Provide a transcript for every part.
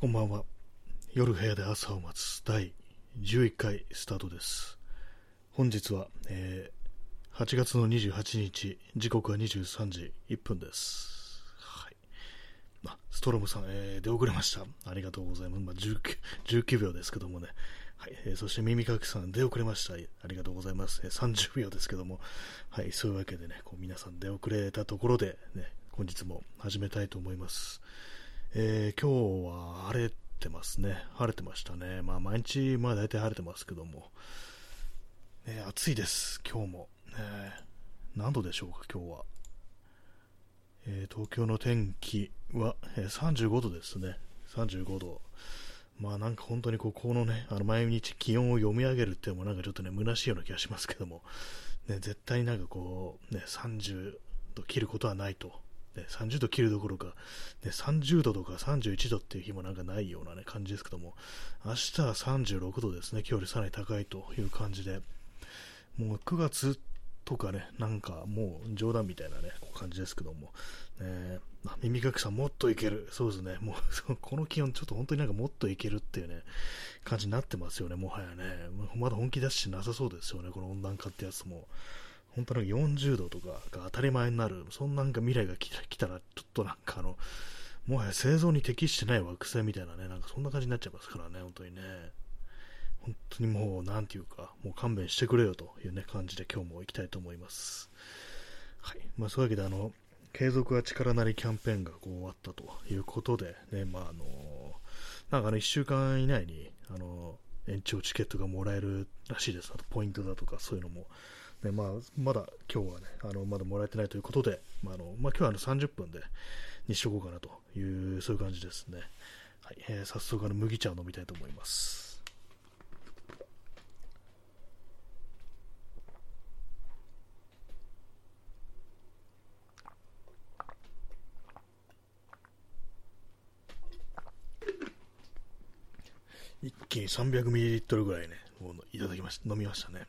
こんばんは。夜部屋で朝を待つ第11回スタートです。本日は、えー、8月の28日、時刻は23時1分です。はい。あ、ストロムさん、えー、出遅れました。ありがとうございます。まあ、19, 19秒ですけどもね。はい。えー、そして耳かきさん、出遅れました。ありがとうございます。えー、30秒ですけども。はい。そういうわけでね、こう皆さん出遅れたところで、ね、本日も始めたいと思います。えー、今日は晴れてますね。晴れてましたね。まあ毎日、まあ大体晴れてますけども。えー、暑いです、今日も。えー、何度でしょうか、今日は。えー、東京の天気は、えー、35度ですね。35度。まあなんか本当にここのね、あの毎日気温を読み上げるっていうのもなんかちょっとね、虚しいような気がしますけども、ね、絶対なんかこう、ね、30度切ることはないとね、30度切るどころか、ね、30度とか31度っていう日もなんかないような、ね、感じですけども、明日は36度ですね、今日よりさらに高いという感じで、もう9月とかね、なんかもう冗談みたいなね、感じですけども、ね、耳かきさんもっといける。そうですね。もう、この気温ちょっと本当になんかもっといけるっていうね、感じになってますよね、もはやね。まだ本気出しなさそうですよね、この温暖化ってやつも。本当なんか40度とかが当たり前になる、そんなんか未来が来たら、ちょっとなんかあの、もはや製造に適してない惑星みたいなね、なんかそんな感じになっちゃいますからね、本当にね。本当にもう、なんていうか、もう勘弁してくれよというね、感じで今日も行きたいと思います。はい。まあそういうわけで、あの、継続は力なりキャンペーンがこう終わったということで、ね、まああの、なんかね、1週間以内に、あの、延長チケットがもらえるらしいです。あとポイントだとかそういうのもねまあ、まだ今日はね、あのまだもらえてないということで、まあのまあ、今日はあの30分でにしとこうかなという、そういう感じですね。はいえー、早速あの麦茶を飲みたいと思います。一気に 300ml ぐらいね、いただきました、飲みましたね。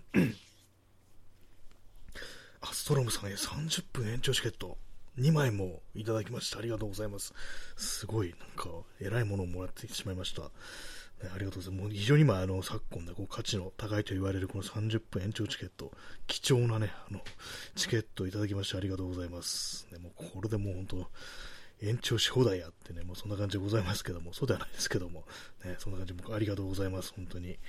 アストロムさんへ30分延長チケット2枚もいただきました。ありがとうございます。すごい、なんか、えらいものをもらってしまいました。ね、ありがとうございます。もう非常に今、あの、昨今でこう価値の高いと言われるこの30分延長チケット、貴重なね、あの、チケットいただきましてありがとうございます。ね、もうこれでもう本当、延長し放題やってね、もうそんな感じでございますけども、そうではないですけども、ね、そんな感じでありがとうございます、本当に。ね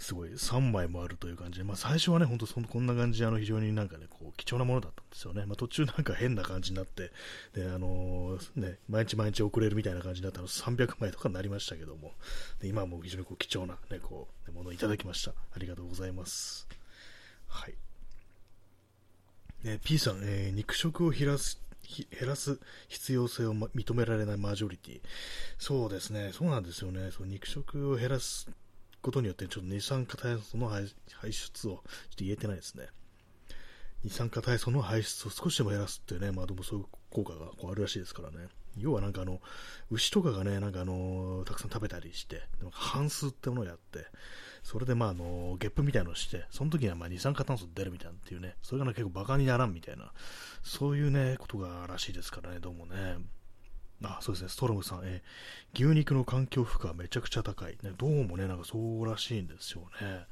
すごい3枚もあるという感じで、まあ、最初はね、本当そこんな感じであの非常になんかね、こう貴重なものだったんですよね。まあ、途中なんか変な感じになって、で、あのー、ね、毎日毎日送れるみたいな感じになったの300枚とかになりましたけども、で今はもう非常にこう貴重なね、こう、ものをいただきました。ありがとうございます。はい。ね、P さん、えー、肉食を減らす減らす必要性を、ま、認められないマジョリティ。そうですね、そうなんですよね。そう肉食を減らすことによって、ちょっと二酸化炭素の排出をちょっと言えてないですね。二酸化炭素の排出を少しでも減らすっていうね、まあでもそういう効果がこうあるらしいですからね。要はなんかあの、牛とかがね、なんかあの、たくさん食べたりして、半数ってものをやって、それでまああの、ゲップみたいなのをして、その時にはまあ二酸化炭素出るみたいなっていうね、それが、ね、結構バカにならんみたいな、そういうね、ことがらしいですからね、どうもね。あ、そうですね、ストロムさん、えー、牛肉の環境負荷はめちゃくちゃ高い。ね、どうもね、なんかそうらしいんですよね。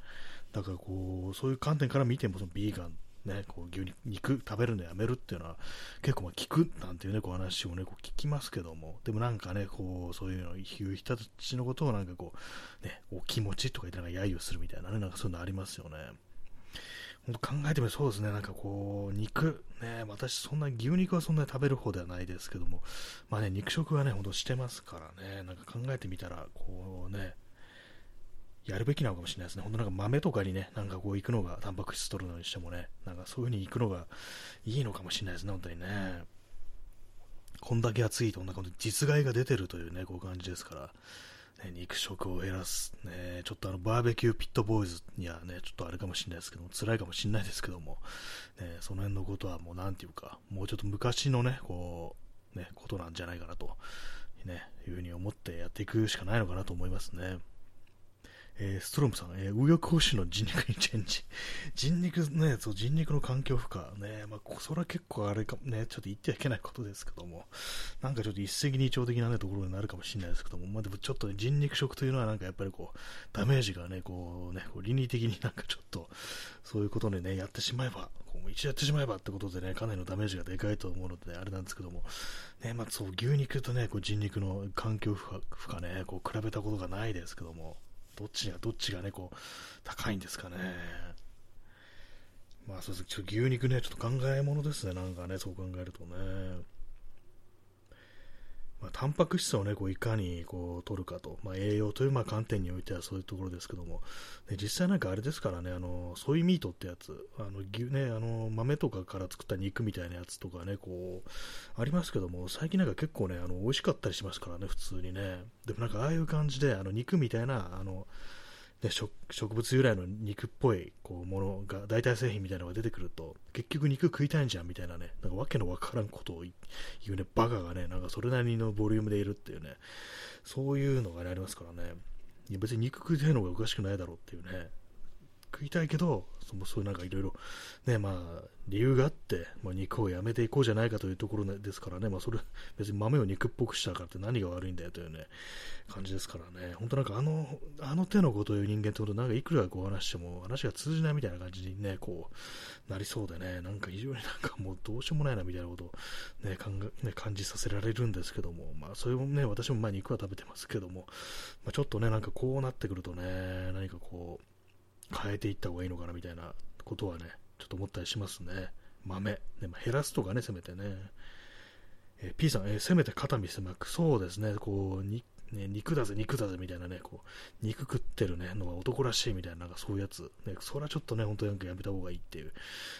だからこう、そういう観点から見ても、そのビーガン、ね、こう牛肉食べるのやめるっていうのは結構まあ聞くなんていうね、こう話をね、こう聞きますけども、でもなんかね、こう、そういうの言う人たちのことをなんかこう、ね、お気持ちとか言ってなんか揶揄するみたいなね、なんかそういうのありますよね。考えてみるそうですね、なんかこう、肉、ね、私、そんな牛肉はそんなに食べる方ではないですけども、まあね、肉食はね、ほんとしてますからね、なんか考えてみたら、こうね、やるべきなのかもしれないですね。本当なんか豆とかにね、なんかこう行くのが、タンパク質取るのにしてもね、なんかそういう風に行くのがいいのかもしれないですね、本当にね。こんだけ暑いと、こんな感じ実害が出てるというね、こういう感じですから、ね、肉食を減らす、ね、ちょっとあのバーベキューピットボーイズにはね、ちょっとあれかもしれないですけども、辛いかもしれないですけども、ね、その辺のことはもうなんていうか、もうちょっと昔のね、こう、ね、ことなんじゃないかなと、ね、いうふうに思ってやっていくしかないのかなと思いますね。えー、ストロームさん、えー、右翼保守の人肉にチェンジ。人肉ね、そう、人肉の環境負荷。ね、まあ、それは結構あれか、ね、ちょっと言ってはいけないことですけども、なんかちょっと一石二鳥的なね、ところになるかもしれないですけども、まあでもちょっと、ね、人肉食というのはなんかやっぱりこう、ダメージがね、こうね、こう倫理的に なんかちょっと、そういうことでね、やってしまえば、こう一度やってしまえばってことでね、かなりのダメージがでかいと思うので、ね、あれなんですけども、ね、まあそう、牛肉とね、こう人肉の環境負荷負荷ね、こう比べたことがないですけども、どっちが、どっちがね、こう、高いんですかね。まあそうですちょっと牛肉ね、ちょっと考えものですね、なんかね、そう考えるとね。まあ、タンパク質をね、こういかにこう取るかと、まあ、栄養というまあ観点においてはそういうところですけども、ね、実際なんかあれですからね、あのソイミートってやつ、あの牛ね、あの豆とかから作った肉みたいなやつとかね、こう、ありますけども、最近なんか結構ね、あの美味しかったりしますからね、普通にね。でもなんかああいう感じで、あの肉みたいな、あの、ね、植物由来の肉っぽいこうものが代替製品みたいなのが出てくると結局肉食いたいんじゃんみたいなね。なんかわけのわからんことを言うね。バカがねなんかそれなりのボリュームでいるっていうね。そういうのが、ね、ありますからね。いや別に肉食いたいのがおかしくないだろうっていうね。食いたいけど、そのそういうなんかいろいろ、ね、まあ、理由があって、まあ、肉をやめていこうじゃないかというところですからね、まあ、それ、別に豆を肉っぽくしたからって何が悪いんだよというね、感じですからね、本当なんかあの、あの手のことを言う人間ってこと、なんかいくらこう話しても、話が通じないみたいな感じにね、こう、なりそうでね、なんか非常になんかもうどうしようもないなみたいなことをね、考えね感じさせられるんですけども、まあ、それもね、私もまあ肉は食べてますけども、まあ、ちょっとね、なんかこうなってくるとね、何かこう、変えていった方がいいのかなみたいなことはね、ちょっと思ったりしますね。豆。ねまあ、減らすとかね、せめてね。えー、P さん、えー、せめて肩身狭く、そうですね、こう、にね、肉だぜ、肉だぜ、みたいなね、こう、肉食ってるね、のが男らしいみたいな、なんかそういうやつ。ね、それはちょっとね、本当にやめた方がいいっていう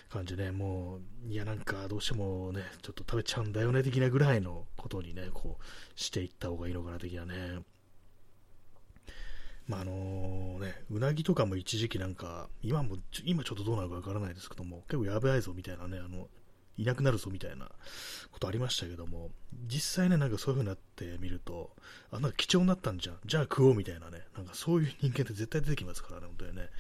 感じね、もう、いや、なんか、どうしてもね、ちょっと食べちゃうんだよね、的なぐらいのことにね、こう、していった方がいいのかな、的なね。まあ、あのね、うなぎとかも一時期なんか、今も、今ちょっとどうなるかわからないですけども、結構やばいぞみたいなね、あの、いなくなるぞみたいなことありましたけども、実際ね、なんかそういう風になってみると、あ、なんか貴重になったんじゃん、じゃあ食おうみたいなね、なんかそういう人間って絶対出てきますからね、本当にね、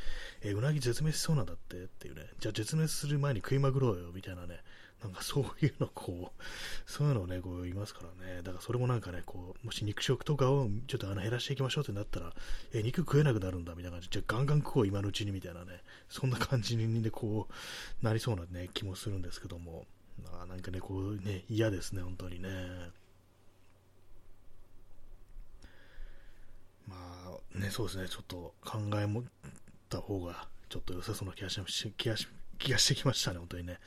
えうなぎ絶滅しそうなんだってっていうね、じゃあ絶滅する前に食いまぐろうよみたいなね、なんかそういうのこう、そういうのをね、こう言いますからね。だからそれもなんかね、こう、もし肉食とかをちょっとあの減らしていきましょうってなったら、え、肉食えなくなるんだみたいな感じ、じゃあガンガン食おう今のうちにみたいなね、そんな感じにね、こう、なりそうなね、気もするんですけども、あなんかね、こうね、嫌ですね、本当にね。まあ、ね、そうですね、ちょっと考えもった方が、ちょっと良さそうな気がし気がし気がしてきましたね、本当にね。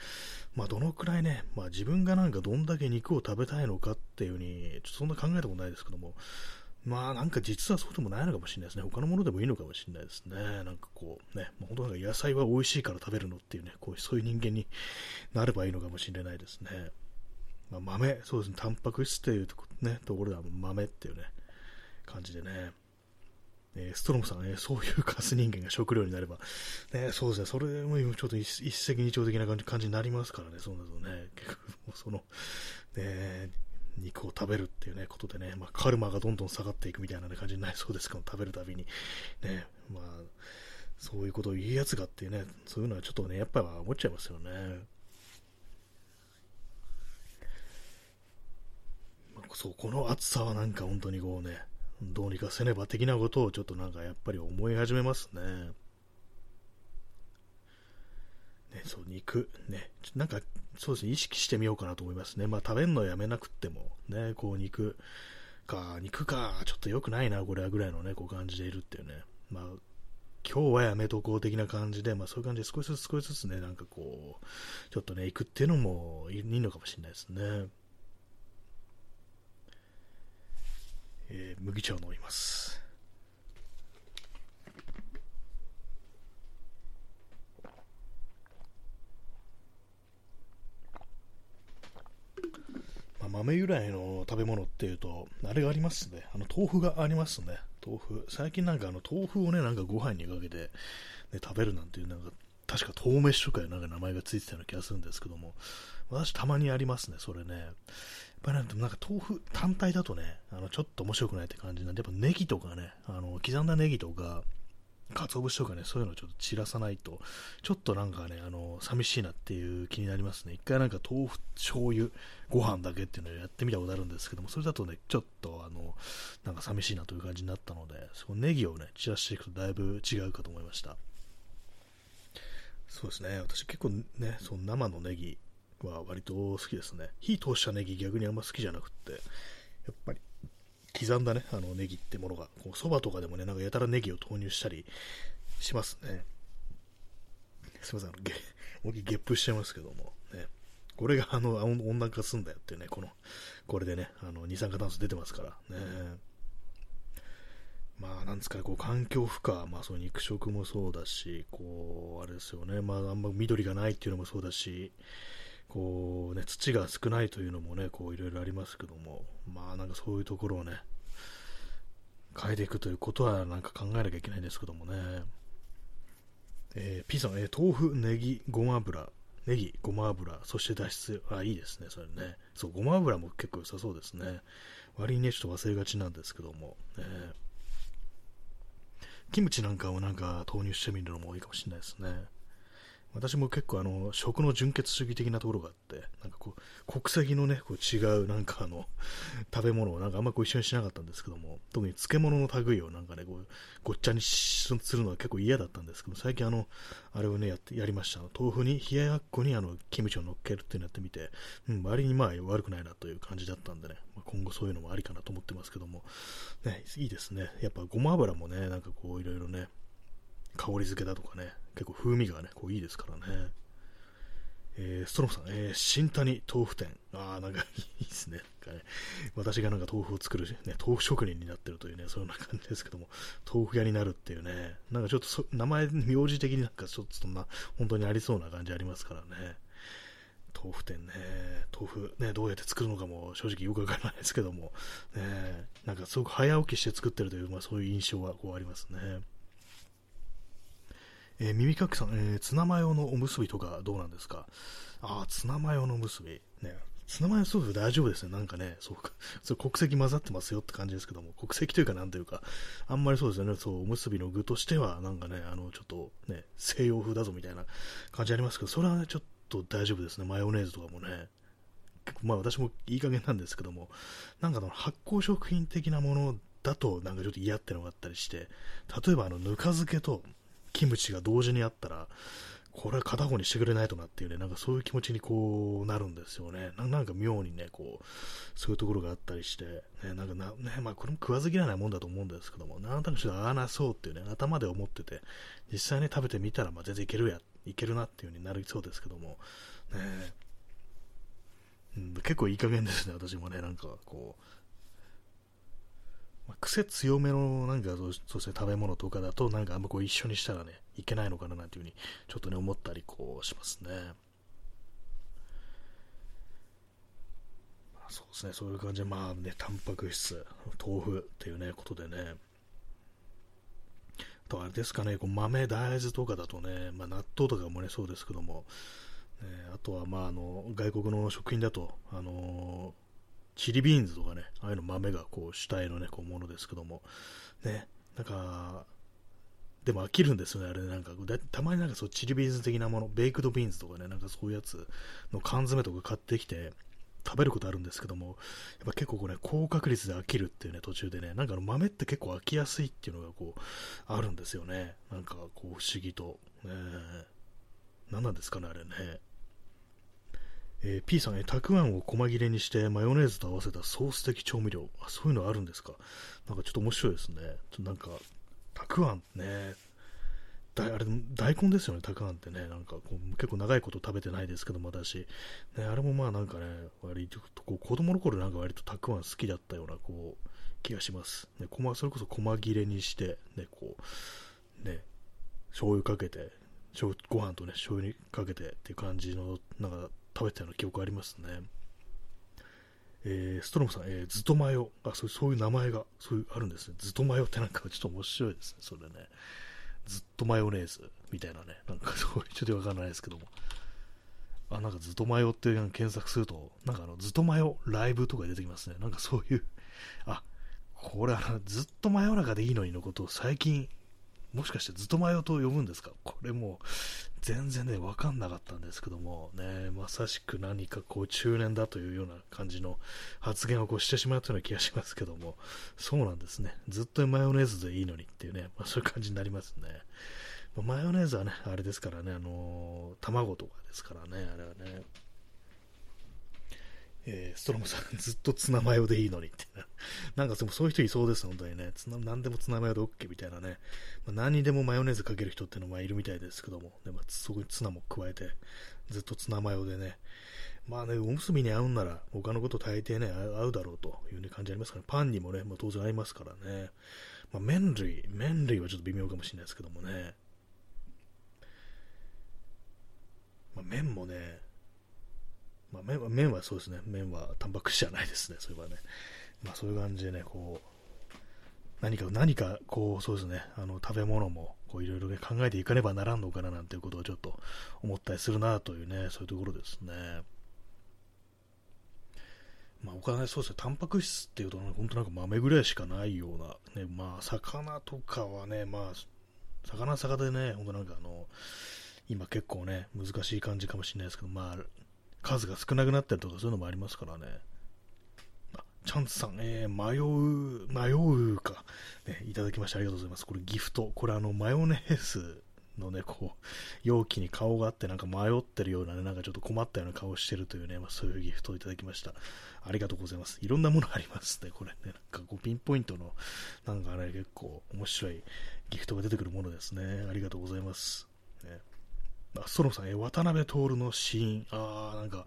まあ、どのくらいね、まあ、自分がなんかどんだけ肉を食べたいのかっていうふうに、ちょっとそんな考えたことないですけども、まあなんか実はそうでもないのかもしれないですね。他のものでもいいのかもしれないですね。なんかこうね、まあ、本当なんか野菜は美味しいから食べるのっていうね、こうそういう人間になればいいのかもしれないですね。まあ、豆、そうですね、タンパク質っていうとこ,、ね、ところでは豆っていうね、感じでね。えー、ストロムさん、えー、そういうカス人間が食料になれば、ね、そうですね、それもちょっと一石二鳥的な感じ感じになりますからね、そうなるとね、結構、その、ね、肉を食べるっていうね、ことでね、まあ、カルマがどんどん下がっていくみたいな、感じになりそうです。けど、食べるたびに、ね、まあ、そういうことを言うやつがっていうね、そういうのはちょっとね、やっぱり思っちゃいますよね。まあそう、この暑さはなんか本当にこうね、どうにかせねば的なことをちょっとなんかやっぱり思い始めますね。ね、そう、肉、ね、なんか、そうですね、意識してみようかなと思いますね。まあ、食べるのやめなくっても、ね、こう、肉か、肉か、ちょっと良くないな、これはぐらいのね、こう感じでいるっていうね。まあ、今日はやめとこう的な感じで、まあ、そういう感じで少しずつ少しずつね、なんかこう、ちょっとね、行くっていうのもいいのかもしれないですね。えー、麦茶を飲みます。まあ、豆由来の食べ物っていうと、あれがありますね。あの豆腐がありますね。豆腐。最近なんかあの豆腐をね、なんかご飯にかけて、ね、食べるなんていう、なんか確か豆飯とかなんか名前がついてたような気がするんですけども、私たまにありますね、それね。やっぱりなんか豆腐単体だとね、あのちょっと面白くないって感じなんで、やっぱネギとかね、あの刻んだネギとか、鰹節とかね、そういうのをちょっと散らさないと、ちょっとなんかね、あの、寂しいなっていう気になりますね。一回なんか豆腐、醤油、ご飯だけっていうのをやってみたことあるんですけども、それだとね、ちょっとあの、なんか寂しいなという感じになったので、そのネギをね、散らしていくとだいぶ違うかと思いました。そうですね、私結構ね、その生のネギは割と好きですね。火通したネギ逆にあんま好きじゃなくって、やっぱり刻んだね、あのネギってものが、こう蕎麦とかでもね、なんかやたらネギを投入したりしますね。すいません、あのゲ ゲップしちゃいますけども、ね。これがあの温暖化すんだよっていうね、この、これでね、あの二酸化炭素出てますからね。まあ、なんですかね、こう環境負荷、まあ、そう肉食もそうだし、こう、あれですよね、まあ、あんま緑がないっていうのもそうだし、こうね、土が少ないというのもね、こういろいろありますけども、まあなんかそういうところをね、変えていくということはなんか考えなきゃいけないんですけどもね。えー、P さん、えー、豆腐、ネギ、ごま油、ネギ、ごま油、そして脱出、あ、いいですね、それね。そう、ごま油も結構良さそうですね。割にね、ちょっと忘れがちなんですけども、えー、キムチなんかをなんか投入してみるのもいいかもしれないですね。私も結構あの食の純血主義的なところがあって、なんかこう国籍のね、こう違うなんかあの 食べ物をなんかあんまこう一緒にしなかったんですけども、特に漬物の類をなんかね、こうごっちゃにするのは結構嫌だったんですけど、最近あの、あれをね、やってやりました。豆腐に冷ややっこにあのキムチを乗っけるっていうのやってみて、うん、割にまあ悪くないなという感じだったんでね、ま、今後そういうのもありかなと思ってますけども、ね、いいですね。やっぱごま油もね、なんかこういろいろね、香り付けだとかね、結構風味がね、こういいですからね。えー、ストロムさん、えー、新谷豆腐店。ああ、なんかいいですね。なんかね私がなんか豆腐を作る、ね、豆腐職人になってるというね、そんな感じですけども、豆腐屋になるっていうね、なんかちょっとそ名前、名字的になんかちょっとそんな、本当にありそうな感じありますからね。豆腐店ね、豆腐ね、どうやって作るのかも正直よくわからないですけども、ね、なんかすごく早起きして作ってるという、まあそういう印象はこうありますね。えー、耳かきさん、えー、ツナマヨのおむすびとかどうなんですか？ああ、ツナマヨのおむすび。ね、ツナマヨソース大丈夫ですね。なんかね、そうか、そ国籍混ざってますよって感じですけども、国籍というかなんというか、あんまりそうですよね、そう、おむすびの具としては、なんかね、あの、ちょっとね、西洋風だぞみたいな感じありますけど、それはね、ちょっと大丈夫ですね。マヨネーズとかもね。まあ私もいい加減なんですけども、なんかの発酵食品的なものだとなんかちょっと嫌ってのがあったりして、例えばあのぬか漬けとキムチが同時にあったら、これは片方にしてくれないとなっていうね、なんかそういう気持ちにこうなるんですよね。なんか妙にね、こう、そういうところがあったりして、ね、なんかな、ね、まあこれも食わず嫌いなもんだと思うんですけども、なんとなくちょっと合わなそうっていうね、頭で思ってて、実際ね、食べてみたら、まあ全然いけるや、いけるなっていう風になりそうですけども、ね、うん、結構いい加減ですね、私もね、なんかこう、まあ、癖強めのなんかそうそうですね、食べ物とかだと、なんかあんまこう一緒にしたらね、いけないのかななんていうふうに、ちょっとね、思ったりこうしますね。まあ、そうですね、そういう感じで、まあね、タンパク質、豆腐っていうね、ことでね、あとあれですかね、こう豆、大豆とかだとね、まあ、納豆とかもね、そうですけども、え、あとは、まあ、あの外国の食品だと、あのチリビーンズとかね、ああいうの豆がこう主体のね、こうものですけども、ね、なんか、でも飽きるんですよね、あれ、なんか、たまになんかそう、チリビーンズ的なもの、ベイクドビーンズとかね、なんかそういうやつの缶詰とか買ってきて、食べることあるんですけども、やっぱ結構これ、高確率で飽きるっていうね、途中でね、なんかあの豆って結構飽きやすいっていうのがこう、あるんですよね。なんかこう、不思議と。ね、何なんですかね、あれね。えー、P さん、えたくあんを細切れにしてマヨネーズと合わせたソース的調味料。あそういうのあるんですか？なんかちょっと面白いですね。ちょなんかたくあんね。だあれ大根ですよねたくあんってね。なんかこう結構長いこと食べてないですけども私、ね、あれもまあなんかね割とこう子供の頃なんか割とたくあん好きだったようなこう気がします、ね、それこそ細切れにしてねこうね醤油かけてご飯とね醤油にかけてっていう感じのなんか食べたような記憶ありますね。えー、ストロムさん、えー、ずっとマヨあそう、そういう名前が、そういう、あるんですね。ずっとマヨってなんかちょっと面白いですね、それね。ずっとマヨネーズみたいなね、なんかそういう、ちょっとわからないですけども。あ、なんかずっとマヨって検索すると、なんかあの、ずっとマヨライブとか出てきますね。なんかそういう、あ、これあの、ずっと真夜中でいいのにのことを最近もしかしてずっとマヨと呼ぶんですか？これもう、全然ね、わかんなかったんですけども、ね、まさしく何かこう、中年だというような感じの発言をこうしてしまったような気がしますけども、そうなんですね。ずっとマヨネーズでいいのにっていうね、まあ、そういう感じになりますね。まあ、マヨネーズはね、あれですからね、あのー、卵とかですからね、あれはね。えー、ストロムさん、ずっとツナマヨでいいのにって なんかそういう人いそうです、本当にね。ツナ何でもツナマヨで OK みたいなね。まあ、何にでもマヨネーズかける人っていうのはいるみたいですけども、でまあ、そこにツナも加えて、ずっとツナマヨでね。まあね、おむすびに合うんなら、他のこと大抵ね、合うだろうという、ね、感じありますから、ね、パンにもね、まあ、当然合いますからね。まあ、麺類、麺類はちょっと微妙かもしれないですけどもね。まあ、麺もね、まあ、麺は、麺はそうですね、麺はタンパク質じゃないですね、そういえばね。まあ、そういう感じでね、こう、何か、何か、こう、そうですね、あの、食べ物も、こう、いろいろね、考えていかねばならんのかな、なんていうことをちょっと思ったりするな、というね、そういうところですね。まあ、他ね、そうですね、タンパク質っていうと、ね、本当なんか豆ぐらいしかないような、ね、まあ、魚とかはね、まあ、魚魚でね、本当なんかあの、今結構ね、難しい感じかもしれないですけど、まあ、数が少なくなったりとかそういうのもありますからね。チャンツさん、えー、迷う、迷うか、ね、いただきましてありがとうございます。これギフト。これあの、マヨネーズのね、こう、容器に顔があってなんか迷ってるようなね、なんかちょっと困ったような顔してるというね、まあ、そういうギフトをいただきました。ありがとうございます。いろんなものありますね、これね。なんかこう、ピンポイントの、なんかね、結構面白いギフトが出てくるものですね。ありがとうございます。ねあ、ソロさん、え、渡辺徹のシーン、あー、なんか、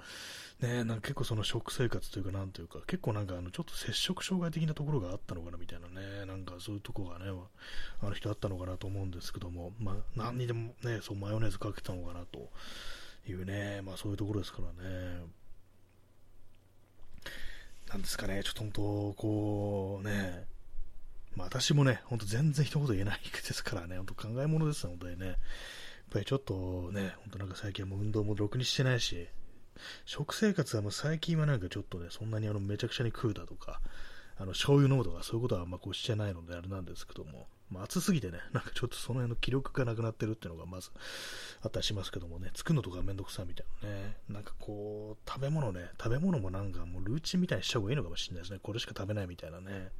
ね、なんか結構その食生活というか、なんというか、結構なんかあの、ちょっと摂食障害的なところがあったのかなみたいなね、なんかそういうとこがね、あの人あったのかなと思うんですけども、まあ、何にでもね、そう、マヨネーズかけたのかなというね、まあそういうところですからね。なんですかね、ちょっと本当、こうね、まあ私もね、ほんと全然一言言えないですからね、本当考え物ですのでね、ぱりちょっとね、ほんとなんか最近はもう運動もろくにしてないし、食生活はもう最近はなんかちょっとね、そんなにあのめちゃくちゃに食うだとか、あの醤油飲むとかそういうことはあんまこうしてないのであれなんですけども、まあ、暑すぎてね、なんかちょっとその辺の気力がなくなってるっていうのがまずあったりしますけどもね、作るのとかめんどくさいみたいなね、なんかこう、食べ物ね、食べ物もなんかもうルーチンみたいにした方がいいのかもしれないですね、これしか食べないみたいなね、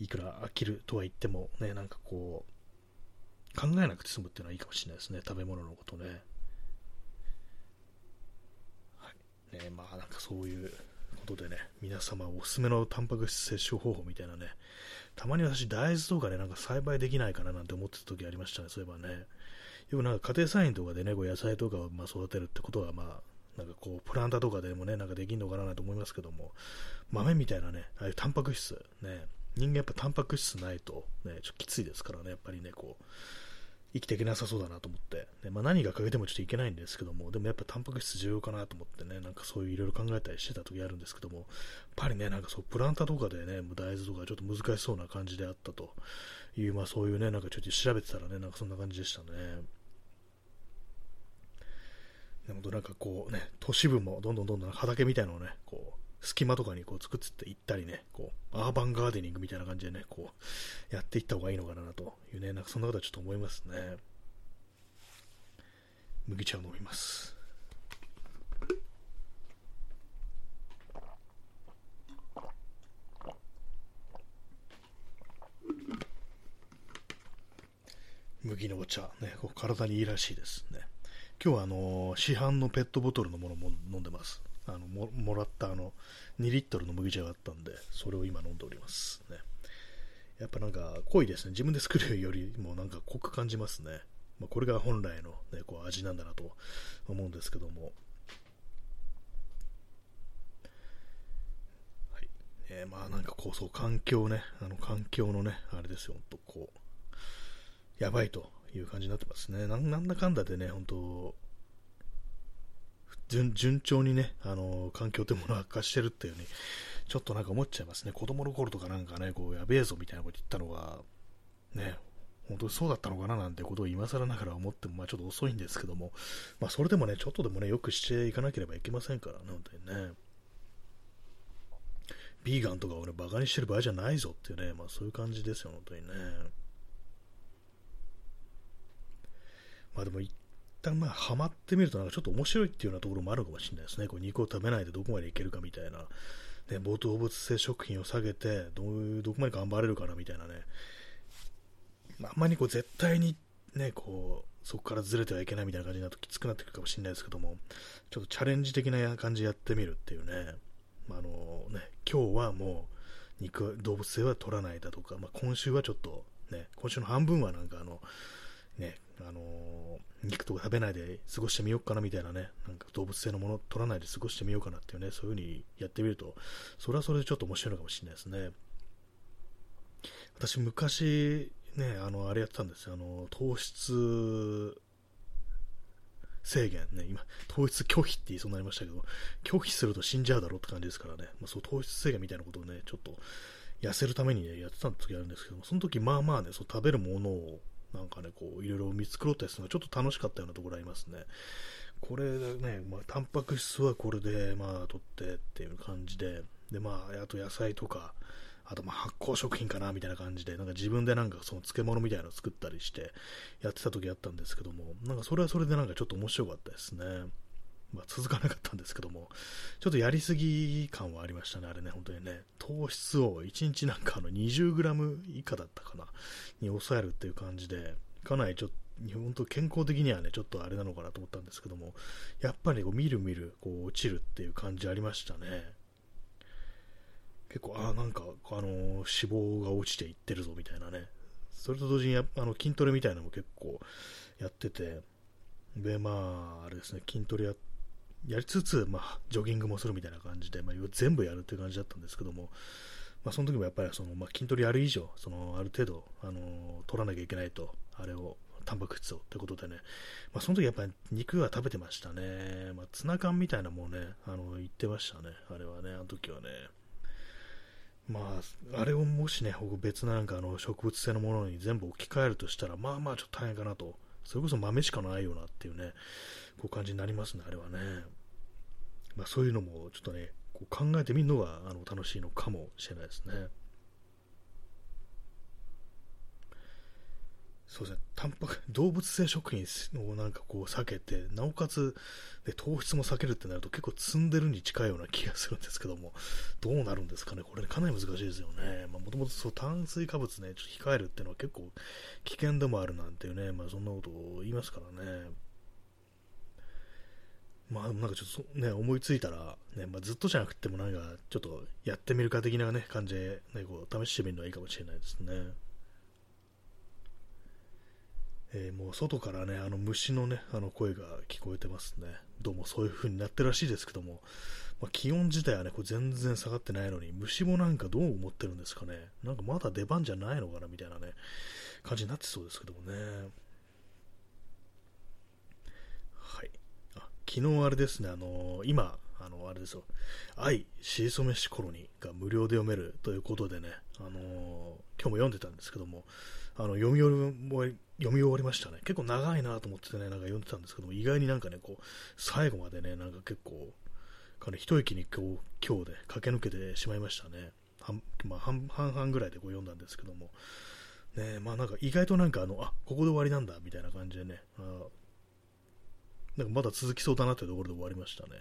いくら飽きるとは言ってもね、なんかこう、考えなくて済むっていうのはいいかもしれないですね、食べ物のことね。はい。ね、まあなんかそういうことでね、皆様おすすめのタンパク質摂取方法みたいなね、たまに私大豆とかね、なんか栽培できないかななんて思ってた時ありましたね、そういえばね。よくなんか家庭菜園とかでね、こう野菜とかをま育てるってことはまあ、なんかこう、プランターとかでもね、なんかできんのかなと思いますけども、豆みたいなね、ああいうタンパク質、ね、人間やっぱタンパク質ないと、ね、ちょっときついですからね、やっぱりね、こう、生きていけなさそうだなと思って、でまあ、何が欠けてもちょっといけないんですけども、でもやっぱタンパク質重要かなと思ってね、なんかそういういろいろ考えたりしてた時あるんですけども、やっぱりね、なんかそう、プランターとかでね、大豆とかちょっと難しそうな感じであったという、まあそういうね、なんかちょっと調べてたらね、なんかそんな感じでしたね。でもなんかこうね、都市部もどんどんどんどん畑みたいなのをね、こう、隙間とかにこう作っていったりね、こう、アーバンガーデニングみたいな感じでね、こう、やっていった方がいいのかなというね、なんかそんなことはちょっと思いますね。麦茶を飲みます。麦のお茶、ね、こう体にいいらしいですね。今日はあの市販のペットボトルのものも飲んでます。あのももらったあの2リットルの麦茶があったんで、それを今飲んでおります。ね、やっぱなんか濃いですね。自分で作るよりもなんか濃く感じますね。まあ、これが本来の、ね、こう味なんだなと思うんですけども。はい。えー、まあなんかこう、そう、環境ね、あの環境のね、あれですよ、ほんとこう、やばいという感じになってますね。なんだかんだでね、本当順順調にね、あの環境というものが悪化してるっていうふうに、ちょっとなんか思っちゃいますね。子供の頃とかなんかね、こう、やべえぞみたいなこと言ったのが、ね、本当にそうだったのかななんてことを今更ながら思っても、まあちょっと遅いんですけども、まあそれでもね、ちょっとでもね、よくしていかなければいけませんからね、本当にね。ビーガンとかをね、バカにしてる場合じゃないぞっていうね、まあそういう感じですよ、本当にね。まあでも一旦まあハマってみるとなんかちょっと面白いっていうようなところもあるかもしれないですね。こう肉を食べないでどこまでいけるかみたいな。ね、冒頭動物性食品を下げてどういう、どこまで頑張れるかなみたいなね。あんまりこう絶対にね、こう、そこからずれてはいけないみたいな感じになるときつくなってくるかもしれないですけども、ちょっとチャレンジ的な感じでやってみるっていうね。まあ、あのね、今日はもう肉、動物性は取らないだとか、まあ、今週はちょっとね、今週の半分はなんかあの、ね、あのー、肉とか食べないで過ごしてみようかなみたいなね、なんか動物性のもの取らないで過ごしてみようかなっていうね、そういう風にやってみると、それはそれでちょっと面白いのかもしれないですね。私、昔、ね、あの、あれやってたんですよ、あの、糖質制限。ね、今、糖質拒否って言いそうになりましたけど、拒否すると死んじゃうだろうって感じですからね、まあ、そう糖質制限みたいなことをね、ちょっと痩せるためにね、やってた時あるんですけども、その時まあまあね、そう食べるものをなんかね、こう、いろいろ見繕ったりするのがちょっと楽しかったようなところありますね。これね、まあ、タンパク質はこれで、まあ、取ってっていう感じで、で、まあ、あと野菜とか、あとまあ発酵食品かなみたいな感じで、なんか自分でなんかその漬物みたいなのを作ったりしてやってた時あったんですけども、なんかそれはそれでなんかちょっと面白かったですね。まあ、続かなかったんですけども、ちょっとやりすぎ感はありましたね、あれね、本当にね。糖質を1日なんかあの 20g 以下だったかな、に抑えるっていう感じで、かなりちょっと、本当健康的にはね、ちょっとあれなのかなと思ったんですけども、やっぱりこう、みるみる、こう、落ちるっていう感じありましたね。結構、ああ、なんか、あの、脂肪が落ちていってるぞ、みたいなね。それと同時にあの筋トレみたいなのも結構やってて、で、まあ、あれですね、筋トレやって、やりつつ、まあ、ジョギングもするみたいな感じで、まあ、全部やるっていう感じだったんですけども、まあ、その時もやっぱりその、まあ、筋トレやる以上、そのある程度、あの取らなきゃいけないと、あれを、タンパク質をということでね、まあ、その時やっぱり肉は食べてましたね、まあ、ツナ缶みたいなもんね、あの言ってましたね、あれはね、あの時はね。まあ、あれをもしね、別なんかあの植物性のものに全部置き換えるとしたら、まあまあちょっと大変かなと、それこそ豆しかないよなっていうね、こう感じになりますね、あれはね。まあ、そういうのもちょっとね、こう考えてみるのがあの楽しいのかもしれないですね。そうですね、タンパク、動物性食品をなんかこう避けて、なおかつ、で糖質も避けるってなると結構積んでるに近いような気がするんですけども、どうなるんですかね、これ、ね、かなり難しいですよね。もともと炭水化物ね、ちょっと控えるっていうのは結構危険でもあるなんていうね、まあそんなことを言いますからね。まあ、なんかちょっとね、思いついたら、ね、まあ、ずっとじゃなくてもなんか、ちょっとやってみるか的なね、感じで、ね、こう、試してみるのはいいかもしれないですね。えー、もう外からね、あの虫のね、あの声が聞こえてますね。どうもそういう風になってるらしいですけども、まあ、気温自体はね、これ全然下がってないのに、虫もなんかどう思ってるんですかね。なんかまだ出番じゃないのかなみたいなね、感じになってそうですけどもね。はい。あ昨日あれですね、あのー、今、あの、あれですよ、愛、しそめしコロニーが無料で読めるということでね、あのー、今日も読んでたんですけども、あの読み終わり読み終わりましたね。結構長いなと思ってね、なんか読んでたんですけども、意外になんかね、こう、最後までね、なんか結構、かなり一息に今日今日で駆け抜けてしまいましたね。半,、まあ、半々ぐらいでこう読んだんですけども、ね、まあなんか意外となんかあの、あ、ここで終わりなんだ、みたいな感じでね、あなんかまだ続きそうだなというところで終わりましたね。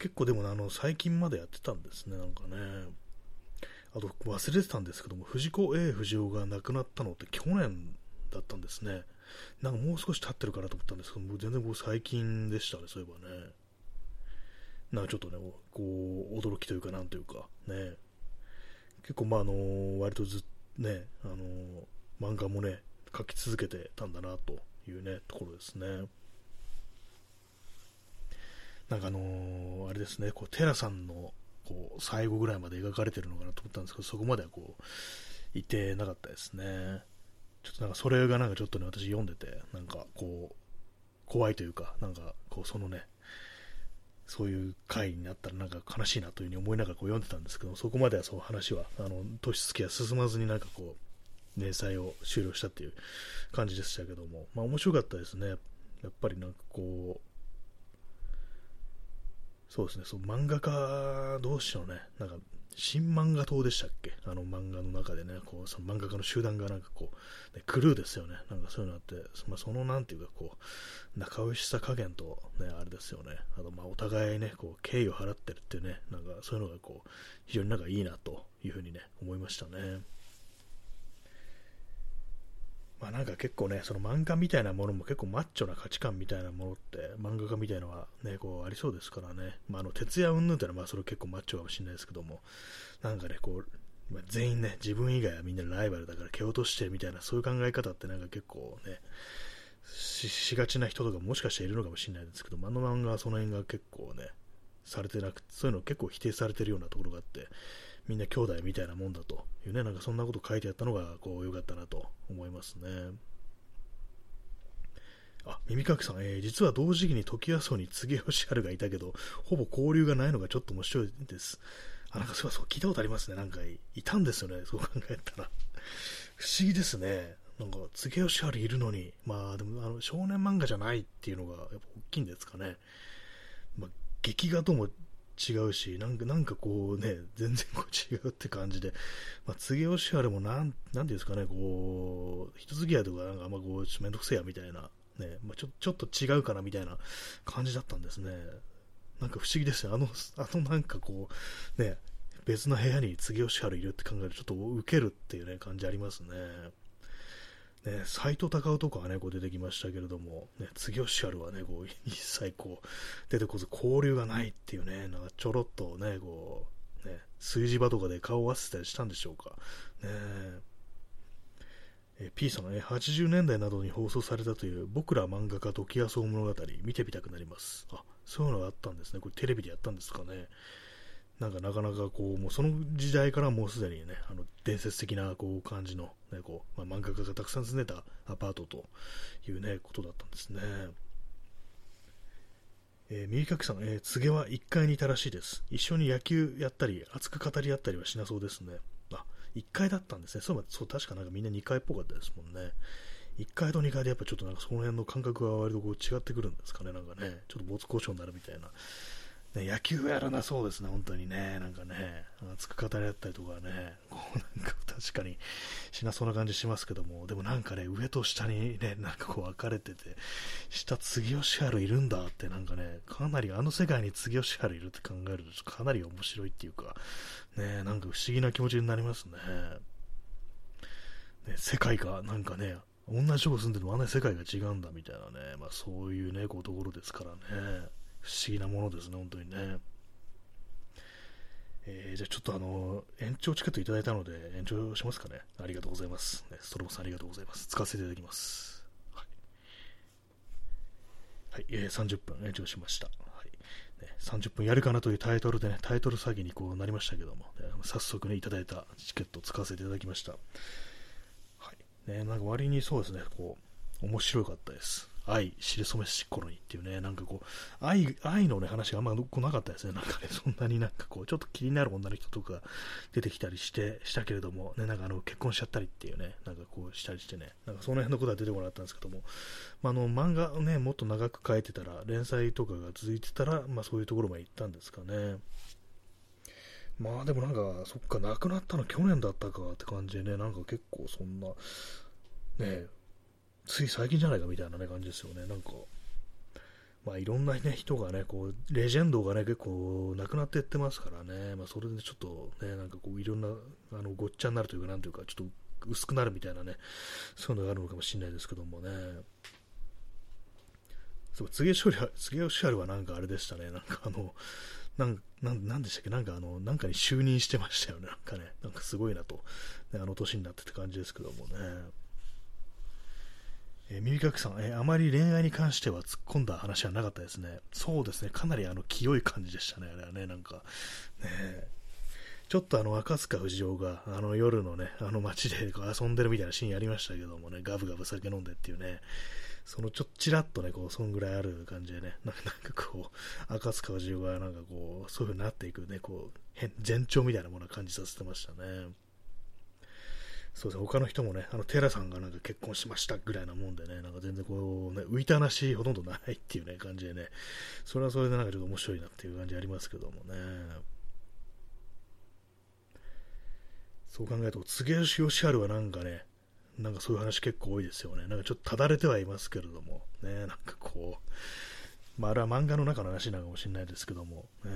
結構でも、あの、最近までやってたんですね、なんかね。あと、忘れてたんですけども、藤子 A 不二雄が亡くなったのって去年だったんですね。なんかもう少し経ってるかなと思ったんですけども、全然こう最近でしたね、そういえばね。なんかちょっとね、こう、驚きというか、なんというか、ね。結構、まあ、あの、割とずね、あの、漫画もね、書き続けてたんだな、というね、ところですね。なんかあの、あれですね、こう、テラさんの、こう、最後ぐらいまで描かれてるのかなと思ったんですけど、そこまではこう、いてなかったですね。ちょっとなんかそれがなんかちょっとね、私読んでて、なんかこう、怖いというか、なんかこう、そのね、そういう回になったらなんか悲しいなというふうに思いながらこう読んでたんですけど、そこまではその話は、あの、年月は進まずになんかこう、連載を終了したっていう感じでしたけども、まあ面白かったですね。やっぱりなんかこう、そうですね、そう漫画家同士のね、なんか新漫画党でしたっけ？あの漫画の中でね、こう、その漫画家の集団がなんかこう、ね、クルーですよね。なんかそういうのあって、まあ、そのなんていうかこう、仲良しさ加減と、ね、あれですよね。あと、まあ、お互いね、こう、敬意を払ってるっていうね、なんかそういうのがこう、非常になんかいいなというふうにね、思いましたね。まあなんか結構ね、その漫画みたいなものも結構マッチョな価値観みたいなものって、漫画家みたいなのはね、こうありそうですからね。まああの、徹夜云々ってのはまあそれ結構マッチョかもしれないですけども、なんかね、こう、まあ、全員ね、自分以外はみんなライバルだから蹴落としてみたいな、そういう考え方ってなんか結構ね、ししがちな人とかもしかしているのかもしれないですけど、あの漫画はその辺が結構ね、されてなくて、そういうの結構否定されてるようなところがあって、みんな兄弟みたいなもんだというね、なんかそんなこと書いてあったのが、こう、良かったなと思いますね。あ、耳かきさん、えー、実は同時期に時矢荘に柘義治がいたけど、ほぼ交流がないのがちょっと面白いです。あ、なんかそうそう、聞いたことありますね。なんかい、たんですよね。そう考えたら。不思議ですね。なんか、柘義治いるのに、まあ、でも、あの、少年漫画じゃないっていうのが、やっぱ大きいんですかね。まあ、劇画とも違うし、なんか、なんかこうね、全然こう違うって感じで、まあ、次吉原もなん、なんていうんですかね、こう、一付き合いとか、なんかあんまこう、めんどくせえやみたいな、ね、まあ、ちょ、ちょっと違うかなみたいな感じだったんですね。なんか不思議ですよ。あの、あのなんかこう、ね、別の部屋に次吉原いるって考えると、ちょっとウケるっていうね、感じありますね。ね、斎藤隆夫とかはね、こう出てきましたけれども、ね、次吉春はね、こう、一切こう、出てこず交流がないっていうね、なんかちょろっとね、こう、ね、炊事場とかで顔を合わせたりしたんでしょうか。ねえ P さんがね、80年代などに放送されたという僕ら漫画家時矢荘物語、見てみたくなります。あ、そういうのがあったんですね。これテレビでやったんですかね。なんかなかなかこう、もうその時代からもうすでにね、あの伝説的なこう感じの、ね、こうまあ、漫画家がたくさん住んでたアパートというね、ことだったんですね。えー、右かきさん、えー、告げは1階にいたらしいです。一緒に野球やったり、熱く語り合ったりはしなそうですね。あ、1階だったんですね。そう、そう確かなんかみんな2階っぽかったですもんね。1階と2階でやっぱちょっとなんかその辺の感覚が割とこう違ってくるんですかね。なんかね、ちょっと没交渉になるみたいな、野球やらなそうですね、本当にね、なんかね、熱く語り合ったりとかね、こうなんか確かにしなそうな感じしますけども、でもなんかね、上と下にね、なんかこう分かれてて、下、杉吉春いるんだって、なんかね、かなりあの世界に杉吉春いるって考えると、かなり面白いっていうか、ね、なんか不思議な気持ちになりますね。ね世界がなんかね、同じとこ住んでるのあんなに世界が違うんだみたいなね、まあそういうね、こうところですからね。不思議なものですね、本当にね。えー、じゃあちょっとあの、延長チケットいただいたので延長しますかね。ありがとうございます。ね、ストロボさんありがとうございます。使わせていただきます。はい。はい、えー、30分延長しました。はいね、30分やるかなというタイトルでね、タイトル詐欺にこうなりましたけども、ね、早速ね、いただいたチケットを使わせていただきました。はい。ね、なんか割にそうですね、こう、面白かったです。愛、知る染めし頃にっていうね、なんかこう、愛、愛のね、話があんま来なかったですね。なんかね、そんなになんかこう、ちょっと気になる女の人とか出てきたりして、したけれども、ね、なんかあの、結婚しちゃったりっていうね、なんかこうしたりしてね、なんかその辺のことは出てこなかったんですけども、まあ、あの、漫画をね、もっと長く書いてたら、連載とかが続いてたら、まあそういうところまで行ったんですかね。まあでもなんか、そっか、亡くなったの去年だったかって感じでね、なんか結構そんな、ね、つい最近じゃないかみたいな、ね、感じですよね。なんか、まあ、いろんな、ね、人がね、こう、レジェンドがね、結構亡くなっていってますからね、まあ、それでちょっとね、なんかこう、いろんな、あの、ごっちゃになるというか、なんというか、ちょっと薄くなるみたいなね、そういうのがあるのかもしれないですけどもね。そう、次吉春次吉春はなんかあれでしたね、なんかあの、なんなんなんでしたっけ、なんかあの、なんかに就任してましたよね、なんかね、なんかすごいなと、ね、あの年になってって感じですけどもね。えー、耳かきさん、えー、あまり恋愛に関しては突っ込んだ話はなかったですね。そうですね、かなりあの清い感じでしたね、あれはね、なんか。ねちょっとあの赤塚不二夫があの夜のね、あの街で遊んでるみたいなシーンありましたけどもね、ガブガブ酒飲んでっていうね、そのちょっちらっとね、こう、そんぐらいある感じでね、な んかこう、赤塚不二夫がなんかこう、そういう風になっていくね、こう、前兆みたいなものを感じさせてましたね。そうですね、他の人もね、あの、テラさんがなんか結婚しましたぐらいなもんでね、なんか全然こう、ね、浮いた話ほとんどないっていうね、感じでね、それはそれでなんかちょっと面白いなっていう感じありますけどもね。そう考えると、柘植義治はなんかね、なんかそういう話結構多いですよね。なんかちょっとただれてはいますけれども、ね、なんかこう、まあ、あれは漫画の中の話なのかもしれないですけども、ね、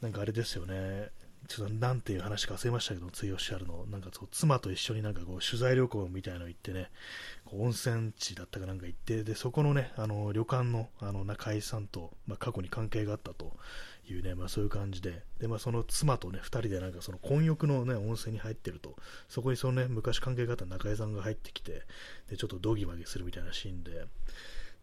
なんかあれですよね、ちょっとなんていう話か忘れましたけど、ついおっしゃるの、なんかそう妻と一緒になんかこう取材旅行みたいなの行ってね、こう温泉地だったかなんか行って、でそこのね、あの旅館のあの中井さんと、まあ、過去に関係があったというね、まあ、そういう感じで、でまあ、その妻とね、2人でなんかその混浴の、ね、温泉に入ってると、そこにそのね、昔関係があった中井さんが入ってきて、でちょっとドギマギするみたいなシーンで、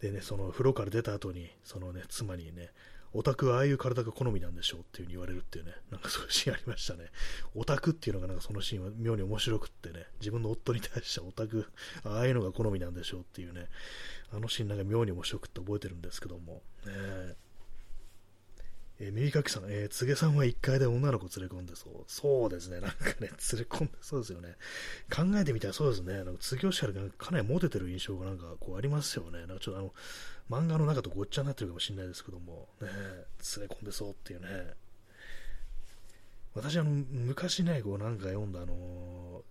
でね、その風呂から出た後に、そのね、妻にね、オタクはああいう体が好みなんでしょうっていう風に言われるっていうね、なんかそういうシーンありましたね。オタクっていうのがなんかそのシーンは妙に面白くってね、自分の夫に対してオタク、ああいうのが好みなんでしょうっていうね、あのシーンなんか妙に面白くって覚えてるんですけども、ねえー、耳かきさん、えー、つげさんは1階で女の子連れ込んでそう。そうですね、なんかね、連れ込んでそうですよね。考えてみたらそうですね、なんか次吉原がかなりモテてる印象がなんかこうありますよね。なんかちょっとあの、漫画の中とごっちゃになってるかもしれないですけども、ね、連れ込んでそうっていうね。私、あの、昔ね、こうなんか読んだ、あの